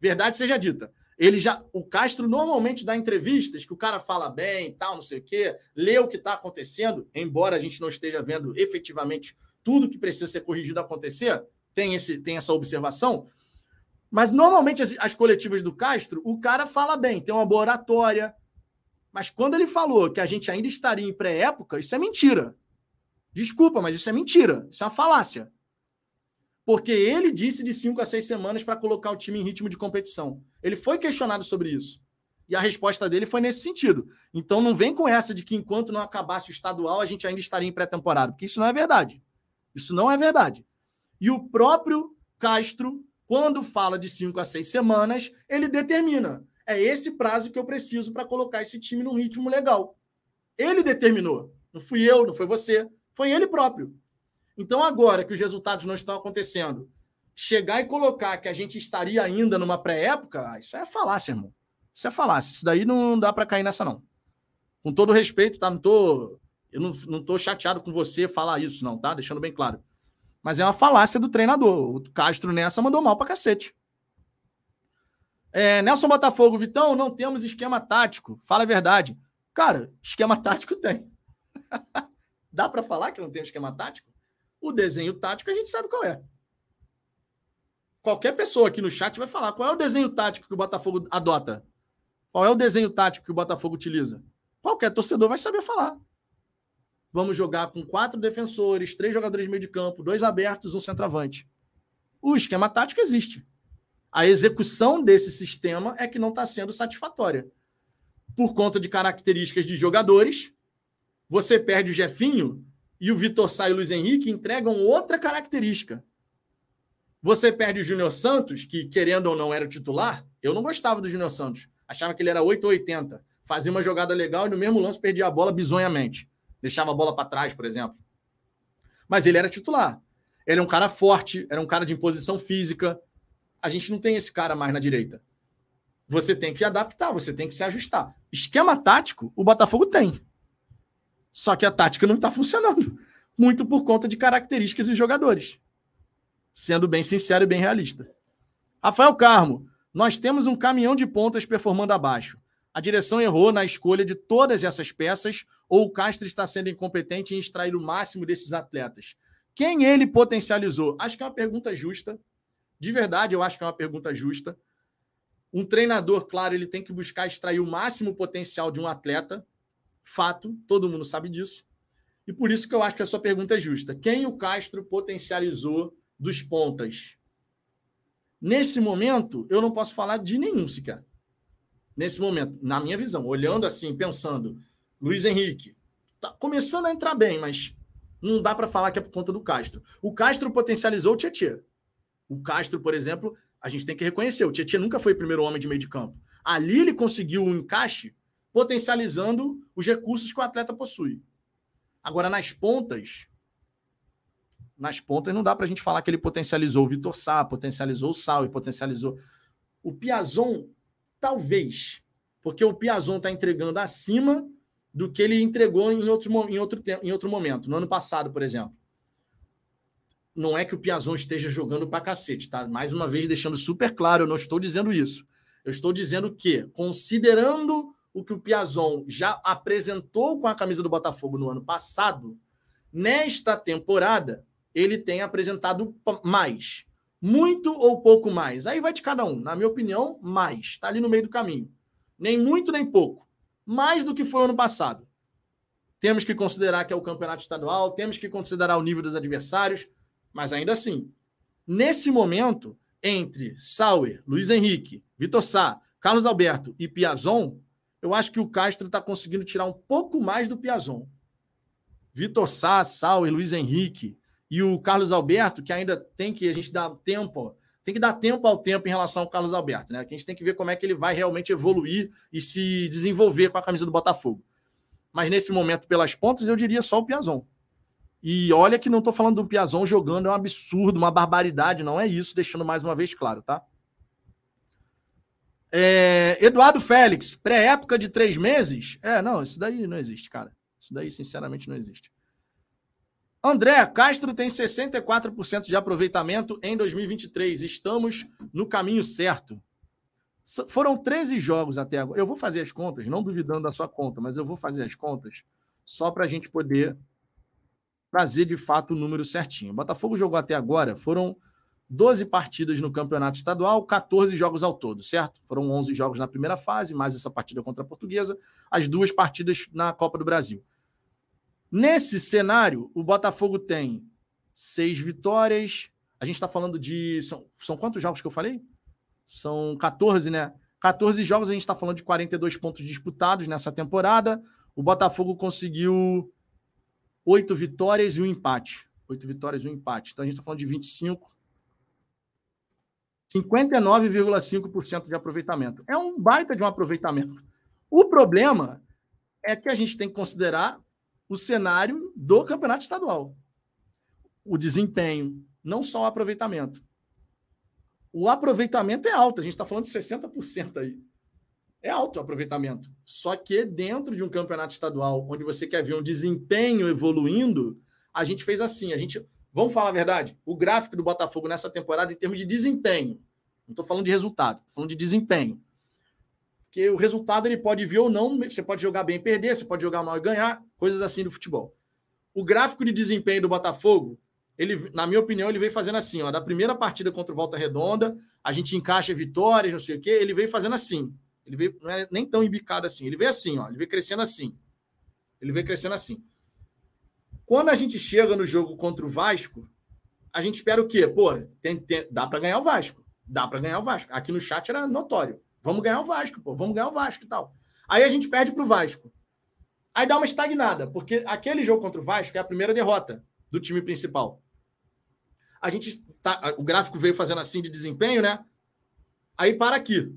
Verdade seja dita. Ele já, o Castro normalmente dá entrevistas que o cara fala bem, tal, não sei o quê, lê o que está acontecendo, embora a gente não esteja vendo efetivamente tudo que precisa ser corrigido acontecer, tem, esse, tem essa observação. Mas normalmente as, as coletivas do Castro, o cara fala bem, tem uma boa oratória. Mas quando ele falou que a gente ainda estaria em pré-época, isso é mentira. Desculpa, mas isso é mentira. Isso é uma falácia. Porque ele disse de cinco a seis semanas para colocar o time em ritmo de competição. Ele foi questionado sobre isso. E a resposta dele foi nesse sentido. Então não vem com essa de que enquanto não acabasse o estadual, a gente ainda estaria em pré-temporada, porque isso não é verdade. Isso não é verdade. E o próprio Castro, quando fala de cinco a seis semanas, ele determina: é esse prazo que eu preciso para colocar esse time num ritmo legal. Ele determinou. Não fui eu, não foi você, foi ele próprio. Então, agora que os resultados não estão acontecendo, chegar e colocar que a gente estaria ainda numa pré-época, ah, isso é falácia, irmão. Isso é falácia. Isso daí não dá para cair nessa, não. Com todo respeito, tá? Não tô, eu não, tô chateado com você falar isso, não, tá? Deixando bem claro. Mas é uma falácia do treinador. O Castro nessa mandou mal para cacete. É, Nelson Botafogo, Vitão, não temos esquema tático. Fala a verdade. Cara, esquema tático tem. Dá para falar que não tem esquema tático? O desenho tático a gente sabe qual é. Qualquer pessoa aqui no chat vai falar qual é o desenho tático que o Botafogo adota. Qual é o desenho tático que o Botafogo utiliza? Qualquer torcedor vai saber falar. Vamos jogar com quatro defensores, três jogadores de meio de campo, dois abertos, um centroavante. O esquema tático existe. A execução desse sistema é que não está sendo satisfatória. Por conta de características de jogadores, você perde o Jefinho, e o Vitor Sá e o Luiz Henrique entregam outra característica. Você perde o Júnior Santos, que querendo ou não era o titular. Eu não gostava do Júnior Santos. Achava que ele era 8 ou 80. Fazia uma jogada legal e no mesmo lance perdia a bola bizonhamente. Deixava a bola para trás, por exemplo. Mas ele era titular. Ele é um cara forte, era um cara de imposição física. A gente não tem esse cara mais na direita. Você tem que adaptar, você tem que se ajustar. Esquema tático, o Botafogo tem. Só que a tática não está funcionando. Muito por conta de características dos jogadores. Sendo bem sincero e bem realista. Rafael Carmo, nós temos um caminhão de pontas performando abaixo. A direção errou na escolha de todas essas peças ou o Castro está sendo incompetente em extrair o máximo desses atletas? Quem ele potencializou? Acho que é uma pergunta justa. De verdade, eu acho que é uma pergunta justa. Um treinador, claro, ele tem que buscar extrair o máximo potencial de um atleta. Fato, todo mundo sabe disso. E por isso que eu acho que a sua pergunta é justa. Quem o Castro potencializou dos pontas? Nesse momento, eu não posso falar de nenhum sequer. Nesse momento, na minha visão, olhando assim, pensando, Luiz Henrique, tá começando a entrar bem, mas não dá para falar que é por conta do Castro. O Castro potencializou o Tietchan. O Castro, por exemplo, a gente tem que reconhecer, o Tietchan nunca foi o primeiro homem de meio de campo. Ali ele conseguiu um encaixe potencializando os recursos que o atleta possui. Agora, nas pontas, nas pontas não dá para a gente falar que ele potencializou o Vitor Sá, potencializou o Sal e potencializou. O Piazon, talvez, porque o Piazon está entregando acima do que ele entregou em outro, em, outro em outro momento, no ano passado, por exemplo. Não é que o Piazon esteja jogando para cacete, tá? Mais uma vez, deixando super claro, eu não estou dizendo isso. Eu estou dizendo que, considerando o que o Piazon já apresentou com a camisa do Botafogo no ano passado, nesta temporada, ele tem apresentado mais. Muito ou pouco mais. Aí vai de cada um. Na minha opinião, mais. Está ali no meio do caminho. Nem muito, nem pouco. Mais do que foi ano passado. Temos que considerar que é o campeonato estadual, temos que considerar o nível dos adversários, mas ainda assim, nesse momento, entre Sauer, Luiz Henrique, Vitor Sá, Carlos Alberto e Piazon, eu acho que o Castro está conseguindo tirar um pouco mais do Piazon. Vitor Sá, Sauer, Luiz Henrique, e o Carlos Alberto, que ainda tem que a gente dar tempo, tem que dar tempo ao tempo em relação ao Carlos Alberto, né? A gente tem que ver como é que ele vai realmente evoluir e se desenvolver com a camisa do Botafogo. Mas nesse momento, pelas pontas, eu diria só o Piazon. E olha que não estou falando do Piazon jogando, é um absurdo, uma barbaridade, não é isso, deixando mais uma vez claro, tá? É, Eduardo Félix, pré-época de três meses? É, não, isso daí não existe, cara. Isso daí, sinceramente, não existe. André, Castro tem 64% de aproveitamento em 2023. Estamos no caminho certo. Foram 13 jogos até agora. Eu vou fazer as contas, não duvidando da sua conta, mas eu vou fazer as contas só para a gente poder trazer de fato o número certinho. O Botafogo jogou até agora, foram 12 partidas no campeonato estadual, 14 jogos ao todo, certo? Foram 11 jogos na primeira fase, mais essa partida contra a Portuguesa, as duas partidas na Copa do Brasil. Nesse cenário, o Botafogo tem seis vitórias. A gente está falando de. São, são quantos jogos que eu falei? São 14, né? 14 jogos, a gente está falando de 42 pontos disputados nessa temporada. O Botafogo conseguiu oito vitórias e um empate. Oito vitórias e um empate. Então a gente está falando de 25. 59,5% de aproveitamento. É um baita de um aproveitamento. O problema é que a gente tem que considerar o cenário do campeonato estadual. O desempenho, não só o aproveitamento. O aproveitamento é alto, a gente está falando de 60% aí. É alto o aproveitamento. Só que dentro de um campeonato estadual, onde você quer ver um desempenho evoluindo, a gente fez assim. A gente, vamos falar a verdade, o gráfico do Botafogo nessa temporada em termos de desempenho. Não estou falando de resultado, estou falando de desempenho. Porque o resultado ele pode vir ou não, você pode jogar bem e perder, você pode jogar mal e ganhar, coisas assim do futebol. O gráfico de desempenho do Botafogo, ele, na minha opinião, ele veio fazendo assim, ó, da primeira partida contra o Volta Redonda, a gente encaixa vitórias, não sei o quê, ele veio fazendo assim. Ele veio não é nem tão embicado assim, ele veio assim, ó, ele veio crescendo assim. Ele veio crescendo assim. Quando a gente chega no jogo contra o Vasco, a gente espera o quê? Pô, tem, tem, dá para ganhar o Vasco. Dá para ganhar o Vasco. Aqui no chat era notório. Vamos ganhar o Vasco, pô. Vamos ganhar o Vasco e tal. Aí a gente perde para o Vasco. Aí dá uma estagnada, porque aquele jogo contra o Vasco é a primeira derrota do time principal. A gente tá, o gráfico veio fazendo assim de desempenho, né? Aí para aqui.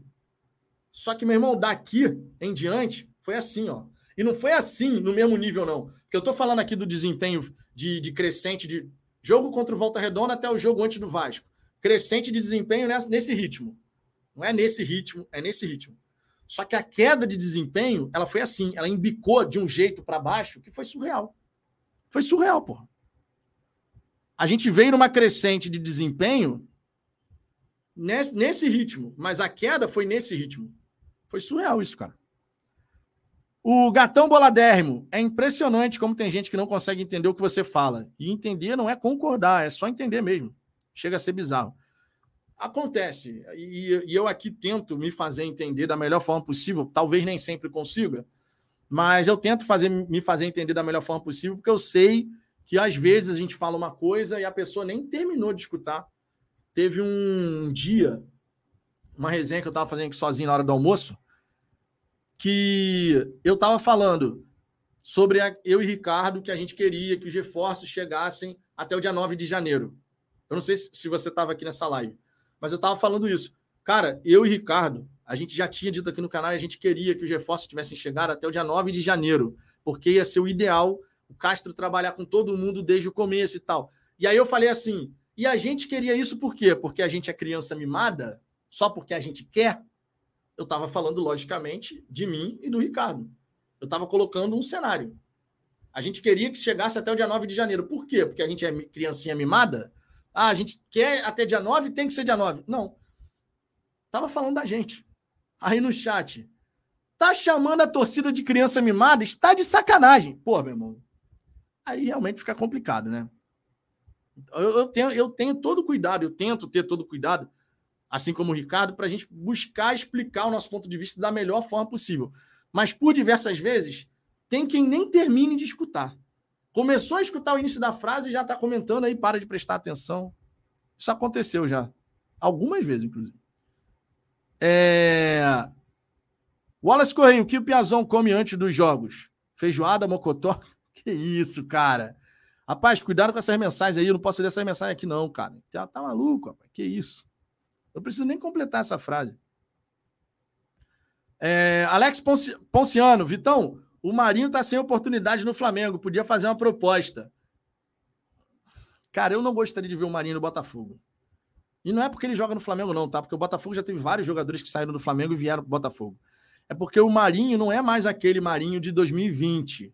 Só que, meu irmão, daqui em diante foi assim, ó. E não foi assim no mesmo nível, não. Porque eu tô falando aqui do desempenho de, de crescente de Jogo contra o Volta Redonda até o jogo antes do Vasco. Crescente de desempenho nesse ritmo. Não é nesse ritmo, é nesse ritmo. Só que a queda de desempenho, ela foi assim, ela embicou de um jeito para baixo que foi surreal. Foi surreal, porra. A gente veio numa crescente de desempenho nesse, nesse ritmo, mas a queda foi nesse ritmo. Foi surreal isso, cara. O gatão boladérrimo. É impressionante como tem gente que não consegue entender o que você fala. E entender não é concordar, é só entender mesmo. Chega a ser bizarro. Acontece. E, e eu aqui tento me fazer entender da melhor forma possível. Talvez nem sempre consiga, mas eu tento fazer, me fazer entender da melhor forma possível, porque eu sei que às vezes a gente fala uma coisa e a pessoa nem terminou de escutar. Teve um dia, uma resenha que eu estava fazendo aqui sozinho na hora do almoço, que eu estava falando sobre a, eu e Ricardo que a gente queria que os reforços chegassem até o dia 9 de janeiro. Eu não sei se, se você estava aqui nessa live, mas eu estava falando isso. Cara, eu e Ricardo, a gente já tinha dito aqui no canal, a gente queria que os reforços tivessem chegado até o dia 9 de janeiro, porque ia ser o ideal o Castro trabalhar com todo mundo desde o começo e tal. E aí eu falei assim, e a gente queria isso por quê? Porque a gente é criança mimada? Só porque a gente quer? eu estava falando, logicamente, de mim e do Ricardo. Eu estava colocando um cenário. A gente queria que chegasse até o dia 9 de janeiro. Por quê? Porque a gente é criancinha mimada? Ah, a gente quer até dia 9, tem que ser dia 9. Não. Tava falando da gente. Aí no chat. Tá chamando a torcida de criança mimada? Está de sacanagem. Pô, meu irmão. Aí realmente fica complicado, né? Eu, eu, tenho, eu tenho todo cuidado, eu tento ter todo cuidado assim como o Ricardo, para a gente buscar explicar o nosso ponto de vista da melhor forma possível. Mas por diversas vezes, tem quem nem termine de escutar. Começou a escutar o início da frase e já está comentando aí, para de prestar atenção. Isso aconteceu já. Algumas vezes, inclusive. É... Wallace Correia, o que o Piazon come antes dos jogos? Feijoada, mocotó? Que isso, cara. Rapaz, cuidado com essas mensagens aí. Eu não posso ler essas mensagens aqui, não, cara. Tá, maluco, rapaz. Que isso. Não preciso nem completar essa frase. É, Alex Ponciano, Vitão, o Marinho está sem oportunidade no Flamengo, podia fazer uma proposta. Cara, eu não gostaria de ver o Marinho no Botafogo. E não é porque ele joga no Flamengo, não, tá? Porque o Botafogo já teve vários jogadores que saíram do Flamengo e vieram para o Botafogo. É porque o Marinho não é mais aquele Marinho de 2020.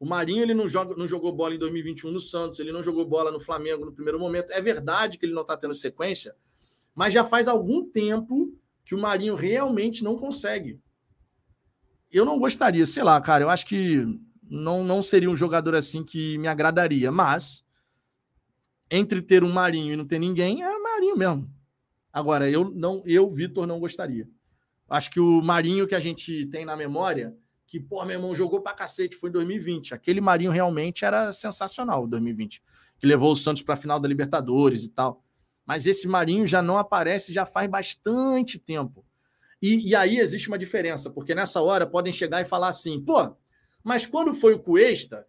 O Marinho ele não, joga, não jogou bola em 2021 no Santos, ele não jogou bola no Flamengo no primeiro momento. É verdade que ele não está tendo sequência, mas já faz algum tempo que o Marinho realmente não consegue. Eu não gostaria, sei lá, cara, eu acho que não, não seria um jogador assim que me agradaria, mas entre ter um Marinho e não ter ninguém, é Marinho mesmo. Agora, eu não, eu, Vitor, não gostaria. Acho que o Marinho que a gente tem na memória, que, pô, meu irmão jogou pra cacete, foi em 2020. Aquele Marinho realmente era sensacional, 2020. Que levou o Santos pra final da Libertadores e tal. Mas esse Marinho já não aparece já faz bastante tempo. E, e, aí existe uma diferença, porque nessa hora podem chegar e falar assim: pô, mas quando foi o Cuesta,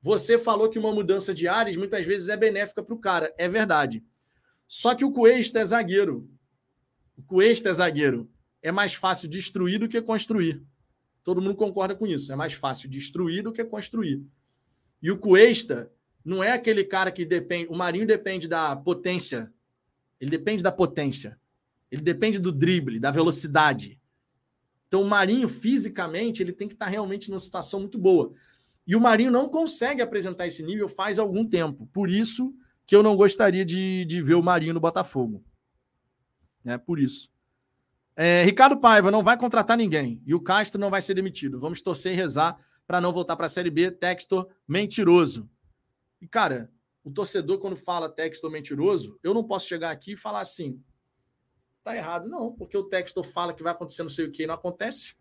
você falou que uma mudança de áreas muitas vezes é benéfica para o cara. É verdade. Só que o Cuesta é zagueiro. O Cuesta é zagueiro. É mais fácil destruir do que construir. Todo mundo concorda com isso. É mais fácil destruir do que construir. E o Cuesta não é aquele cara que depende. O Marinho depende da potência ele depende da potência. Ele depende do drible, da velocidade. Então, o Marinho, fisicamente, ele tem que estar realmente numa situação muito boa. E o Marinho não consegue apresentar esse nível faz algum tempo. Por isso que eu não gostaria de, de ver o Marinho no Botafogo. É por isso. É, Ricardo Paiva não vai contratar ninguém. E o Castro não vai ser demitido. Vamos torcer e rezar para não voltar para a Série B. Textor mentiroso. E, cara, o torcedor, quando fala texto mentiroso, eu não posso chegar aqui e falar assim, tá errado. Não, porque o texto fala que vai acontecer não sei o que e não acontece.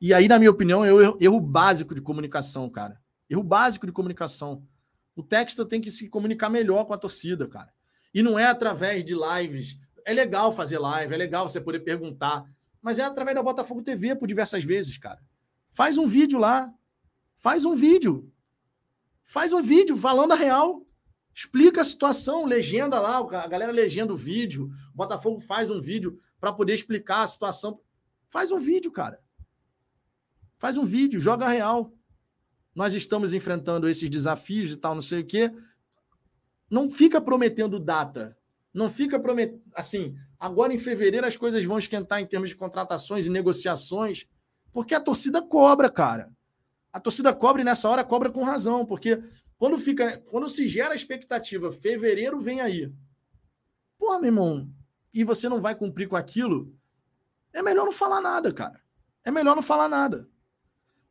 E aí, na minha opinião, é erro, erro básico de comunicação, cara. Erro básico de comunicação. O texto tem que se comunicar melhor com a torcida, cara. E não é através de lives. É legal fazer live, é legal você poder perguntar, mas é através da Botafogo TV por diversas vezes, cara. Faz um vídeo lá. Faz um vídeo. Faz um vídeo falando a real. Explica a situação, legenda lá, a galera legenda o vídeo. O Botafogo faz um vídeo para poder explicar a situação. Faz um vídeo, cara. Faz um vídeo, joga real. Nós estamos enfrentando esses desafios e tal, não sei o quê. não fica prometendo data. Não fica prometendo. Assim, agora em fevereiro as coisas vão esquentar em termos de contratações e negociações, porque a torcida cobra, cara. A torcida cobra e nessa hora cobra com razão, porque quando fica, quando se gera a expectativa, fevereiro vem aí. Pô, meu irmão, e você não vai cumprir com aquilo, é melhor não falar nada, cara. É melhor não falar nada.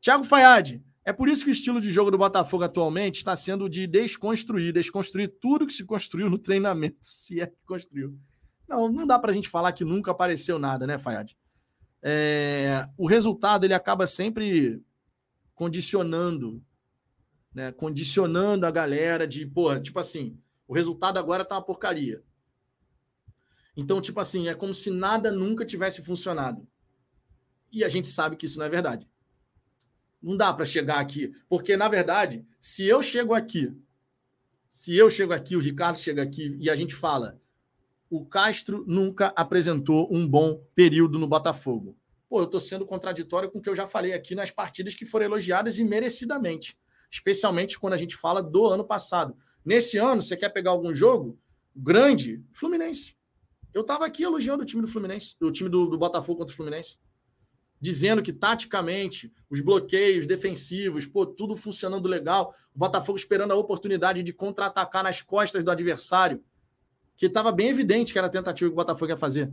Thiago Fayad, é por isso que o estilo de jogo do Botafogo atualmente está sendo de desconstruir, desconstruir tudo que se construiu no treinamento, se é que construiu. Não, não dá para a gente falar que nunca apareceu nada, né, Fayad? É, o resultado ele acaba sempre condicionando, né? Condicionando a galera de, porra, tipo assim, o resultado agora tá uma porcaria. Então, tipo assim, é como se nada nunca tivesse funcionado. E a gente sabe que isso não é verdade. Não dá para chegar aqui. Porque, na verdade, se eu chego aqui, se eu chego aqui, o Ricardo chega aqui e a gente fala, o Castro nunca apresentou um bom período no Botafogo. Pô, eu estou sendo contraditório com o que eu já falei aqui nas partidas que foram elogiadas e merecidamente. Especialmente quando a gente fala do ano passado. Nesse ano, você quer pegar algum jogo grande? Fluminense. Eu estava aqui elogiando o time do Fluminense, o time do, do Botafogo contra o Fluminense dizendo que taticamente os bloqueios defensivos, pô, tudo funcionando legal, o Botafogo esperando a oportunidade de contra-atacar nas costas do adversário, que estava bem evidente que era a tentativa que o Botafogo ia fazer.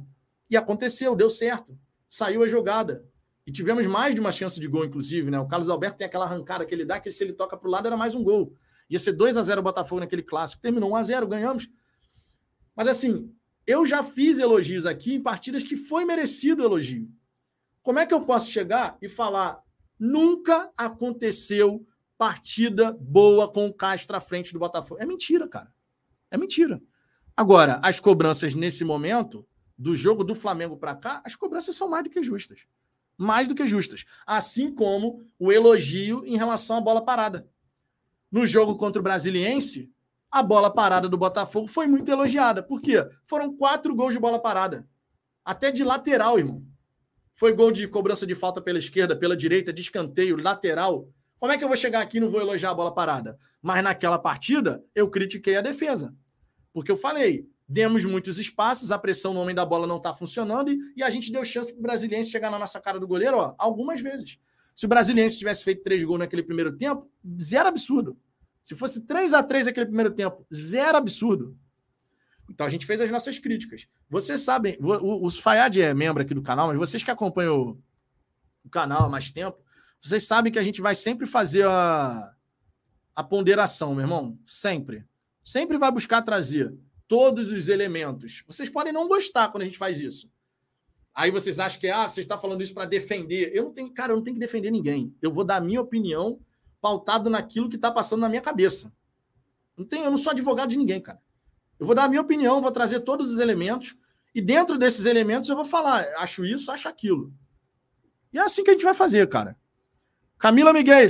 E aconteceu, deu certo. Saiu a jogada. E tivemos mais de uma chance de gol, inclusive, né? O Carlos Alberto tem aquela arrancada que ele dá, que se ele toca para o lado era mais um gol. Ia ser 2 a 0 o Botafogo naquele clássico. Terminou 1 a 0 ganhamos. Mas assim, eu já fiz elogios aqui em partidas que foi merecido elogio. Como é que eu posso chegar e falar nunca aconteceu partida boa com o Castro à frente do Botafogo? É mentira, cara. É mentira. Agora, as cobranças nesse momento, do jogo do Flamengo para cá, as cobranças são mais do que justas. Mais do que justas. Assim como o elogio em relação à bola parada. No jogo contra o Brasiliense, a bola parada do Botafogo foi muito elogiada. Por quê? Foram quatro gols de bola parada. Até de lateral, irmão. Foi gol de cobrança de falta pela esquerda, pela direita, de escanteio, lateral. Como é que eu vou chegar aqui e não vou elogiar a bola parada? Mas naquela partida, eu critiquei a defesa. Porque eu falei, demos muitos espaços, a pressão no homem da bola não está funcionando e, e, a gente deu chance para o Brasiliense chegar na nossa cara do goleiro ó, algumas vezes. Se o Brasiliense tivesse feito três gols naquele primeiro tempo, zero absurdo. Se fosse 3 a 3 naquele primeiro tempo, zero absurdo. Então a gente fez as nossas críticas. Vocês sabem, o, o Fayad é membro aqui do canal, mas vocês que acompanham o, o canal há mais tempo, vocês sabem que a gente vai sempre fazer a, a ponderação, meu irmão. Sempre. Sempre vai buscar trazer todos os elementos. Vocês podem não gostar quando a gente faz isso. Aí vocês acham que ah, você está falando isso para defender. Eu não tenho, cara, eu não tenho que defender ninguém. Eu vou dar a minha opinião pautado naquilo que está passando na minha cabeça. Não tenho, eu não sou advogado de ninguém, cara. Eu vou dar a minha opinião, vou trazer todos os elementos, e dentro desses elementos eu vou falar, acho isso, acho aquilo. E é assim que a gente vai fazer, cara. Camila Miguel,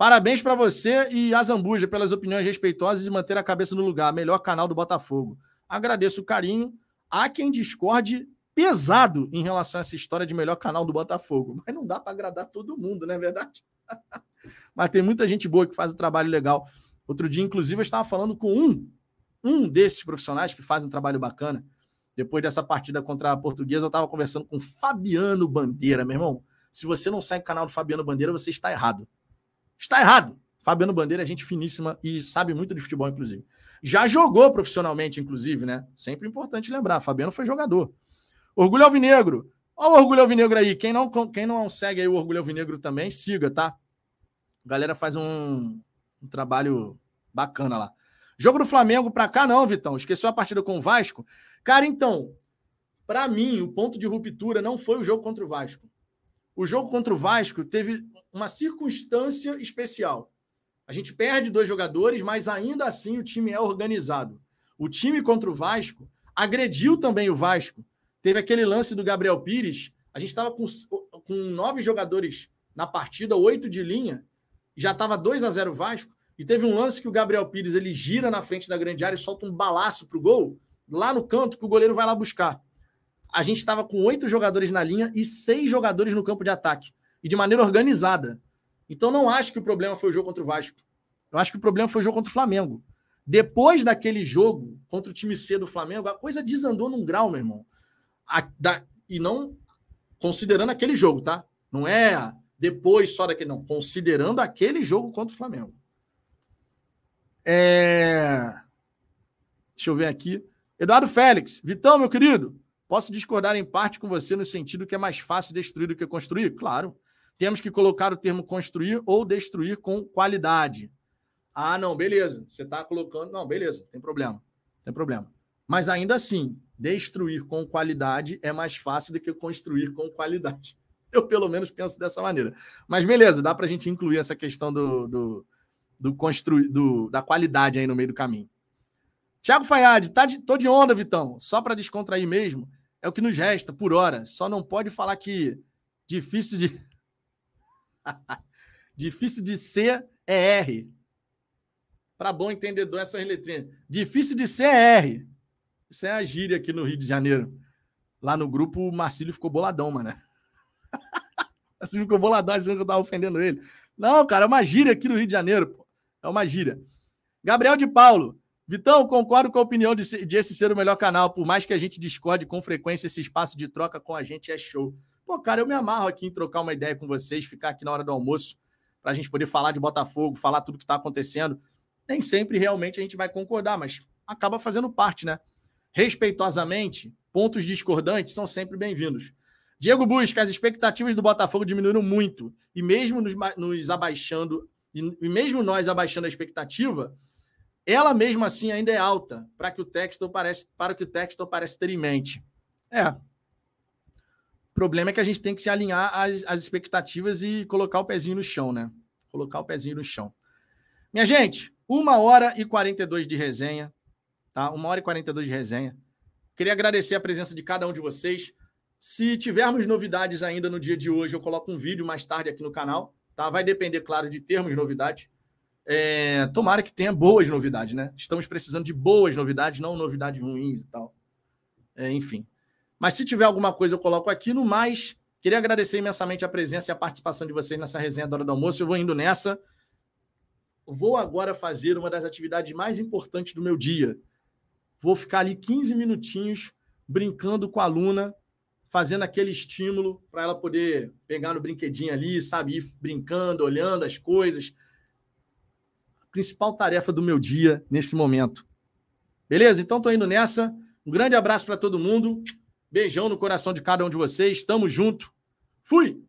parabéns para você e a Zambuja pelas opiniões respeitosas e manter a cabeça no lugar. Melhor canal do Botafogo. Agradeço o carinho. Há quem discorde pesado em relação a essa história de melhor canal do Botafogo. Mas não dá para agradar todo mundo, não é verdade? Mas tem muita gente boa que faz um trabalho legal. Outro dia, inclusive, eu estava falando com um um desses profissionais que faz um trabalho bacana. Depois dessa partida contra a Portuguesa, eu estava conversando com Fabiano Bandeira, meu irmão. Se você não segue o canal do Fabiano Bandeira, você está errado. Está errado. Fabiano Bandeira é gente finíssima e sabe muito de futebol, inclusive. Já jogou profissionalmente, inclusive, né? Sempre importante lembrar. Fabiano foi jogador. Orgulho Alvinegro. Olha o Orgulho Alvinegro aí. Quem não, quem não segue aí o Orgulho Alvinegro também, siga, tá? A galera faz um, um trabalho bacana lá. Jogo do Flamengo para cá, não, Vitão. Esqueceu a partida com o Vasco. Cara, então, para mim, o ponto de ruptura não foi o jogo contra o Vasco. O jogo contra o Vasco teve uma circunstância especial. A gente perde dois jogadores, mas ainda assim o time é organizado. O time contra o Vasco agrediu também o Vasco. Teve aquele lance do Gabriel Pires. A gente estava com, com nove jogadores na partida, oito de linha, já estava 2 a 0 Vasco. E teve um lance que o Gabriel Pires ele gira na frente da grande área e solta um balaço pro gol, lá no canto, que o goleiro vai lá buscar. A gente estava com oito jogadores na linha e seis jogadores no campo de ataque. E de maneira organizada. Então não acho que o problema foi o jogo contra o Vasco. Eu acho que o problema foi o jogo contra o Flamengo. Depois daquele jogo contra o time C do Flamengo, a coisa desandou num grau, meu irmão. A, da, e não considerando aquele jogo, tá? Não é depois só daquele, não. Considerando aquele jogo contra o Flamengo. É... Deixa eu ver aqui. Eduardo Félix. Vitão, meu querido, posso discordar em parte com você no sentido que é mais fácil destruir do que construir? Claro. Temos que colocar o termo construir ou destruir com qualidade. Ah, não, beleza. Você está colocando. Não, beleza, tem problema. Tem problema. Mas ainda assim, destruir com qualidade é mais fácil do que construir com qualidade. Eu, pelo menos, penso dessa maneira. Mas beleza, dá para a gente incluir essa questão do, do, do construir, do, da qualidade aí no meio do caminho. Tiago Fayad, tá de, tô de onda, Vitão. Só para descontrair mesmo. É o que nos resta por hora. Só não pode falar que difícil de. difícil de ser é R. Para bom entendedor, essas letrinhas. Difícil de ser é R. Isso é a gíria aqui no Rio de Janeiro. Lá no grupo, o Marcílio ficou boladão, mano. Marcílio ficou boladão, achando que eu tava ofendendo ele. Não, cara, é uma gíria aqui no Rio de Janeiro, pô. É uma gíria. Gabriel de Paulo. Vitão, concordo com a opinião de, de, esse ser o melhor canal. Por mais que a gente discorde com frequência, esse espaço de troca com a gente é show. Pô, cara, eu me amarro aqui em trocar uma ideia com vocês, ficar aqui na hora do almoço, para a gente poder falar de Botafogo, falar tudo que está acontecendo. Nem sempre realmente a gente vai concordar, mas acaba fazendo parte, né? Respeitosamente, pontos discordantes são sempre bem-vindos. Diego Busca, as expectativas do Botafogo diminuíram muito. E mesmo nos, nos abaixando, e, e mesmo nós abaixando a expectativa, ela mesma assim ainda é alta para que o texto parece para que o texto parece ter em mente. É. O problema é que a gente tem que se alinhar às, às expectativas e colocar o pezinho no chão, né? Colocar o pezinho no chão. Minha gente, uma hora e 42 de resenha, tá? Uma hora e 42 de resenha. Queria agradecer a presença de cada um de vocês. Se tivermos novidades ainda no dia de hoje, eu coloco um vídeo mais tarde aqui no canal, tá? Vai depender, claro, de termos novidades. É, tomara que tenha boas novidades, né? Estamos precisando de boas novidades, não novidades ruins e tal. É, enfim. Mas se tiver alguma coisa, eu coloco aqui. No mais, queria agradecer imensamente a presença e a participação de vocês nessa resenha da hora do almoço. Eu vou indo nessa. Vou agora fazer uma das atividades mais importantes do meu dia. Vou ficar ali 15 minutinhos brincando com a aluna, fazendo aquele estímulo para ela poder pegar no brinquedinho ali, sabe, ir brincando, olhando as coisas principal tarefa do meu dia nesse momento. Beleza? Então estou indo nessa. Um grande abraço para todo mundo. Beijão no coração de cada um de vocês. Tamo junto. Fui!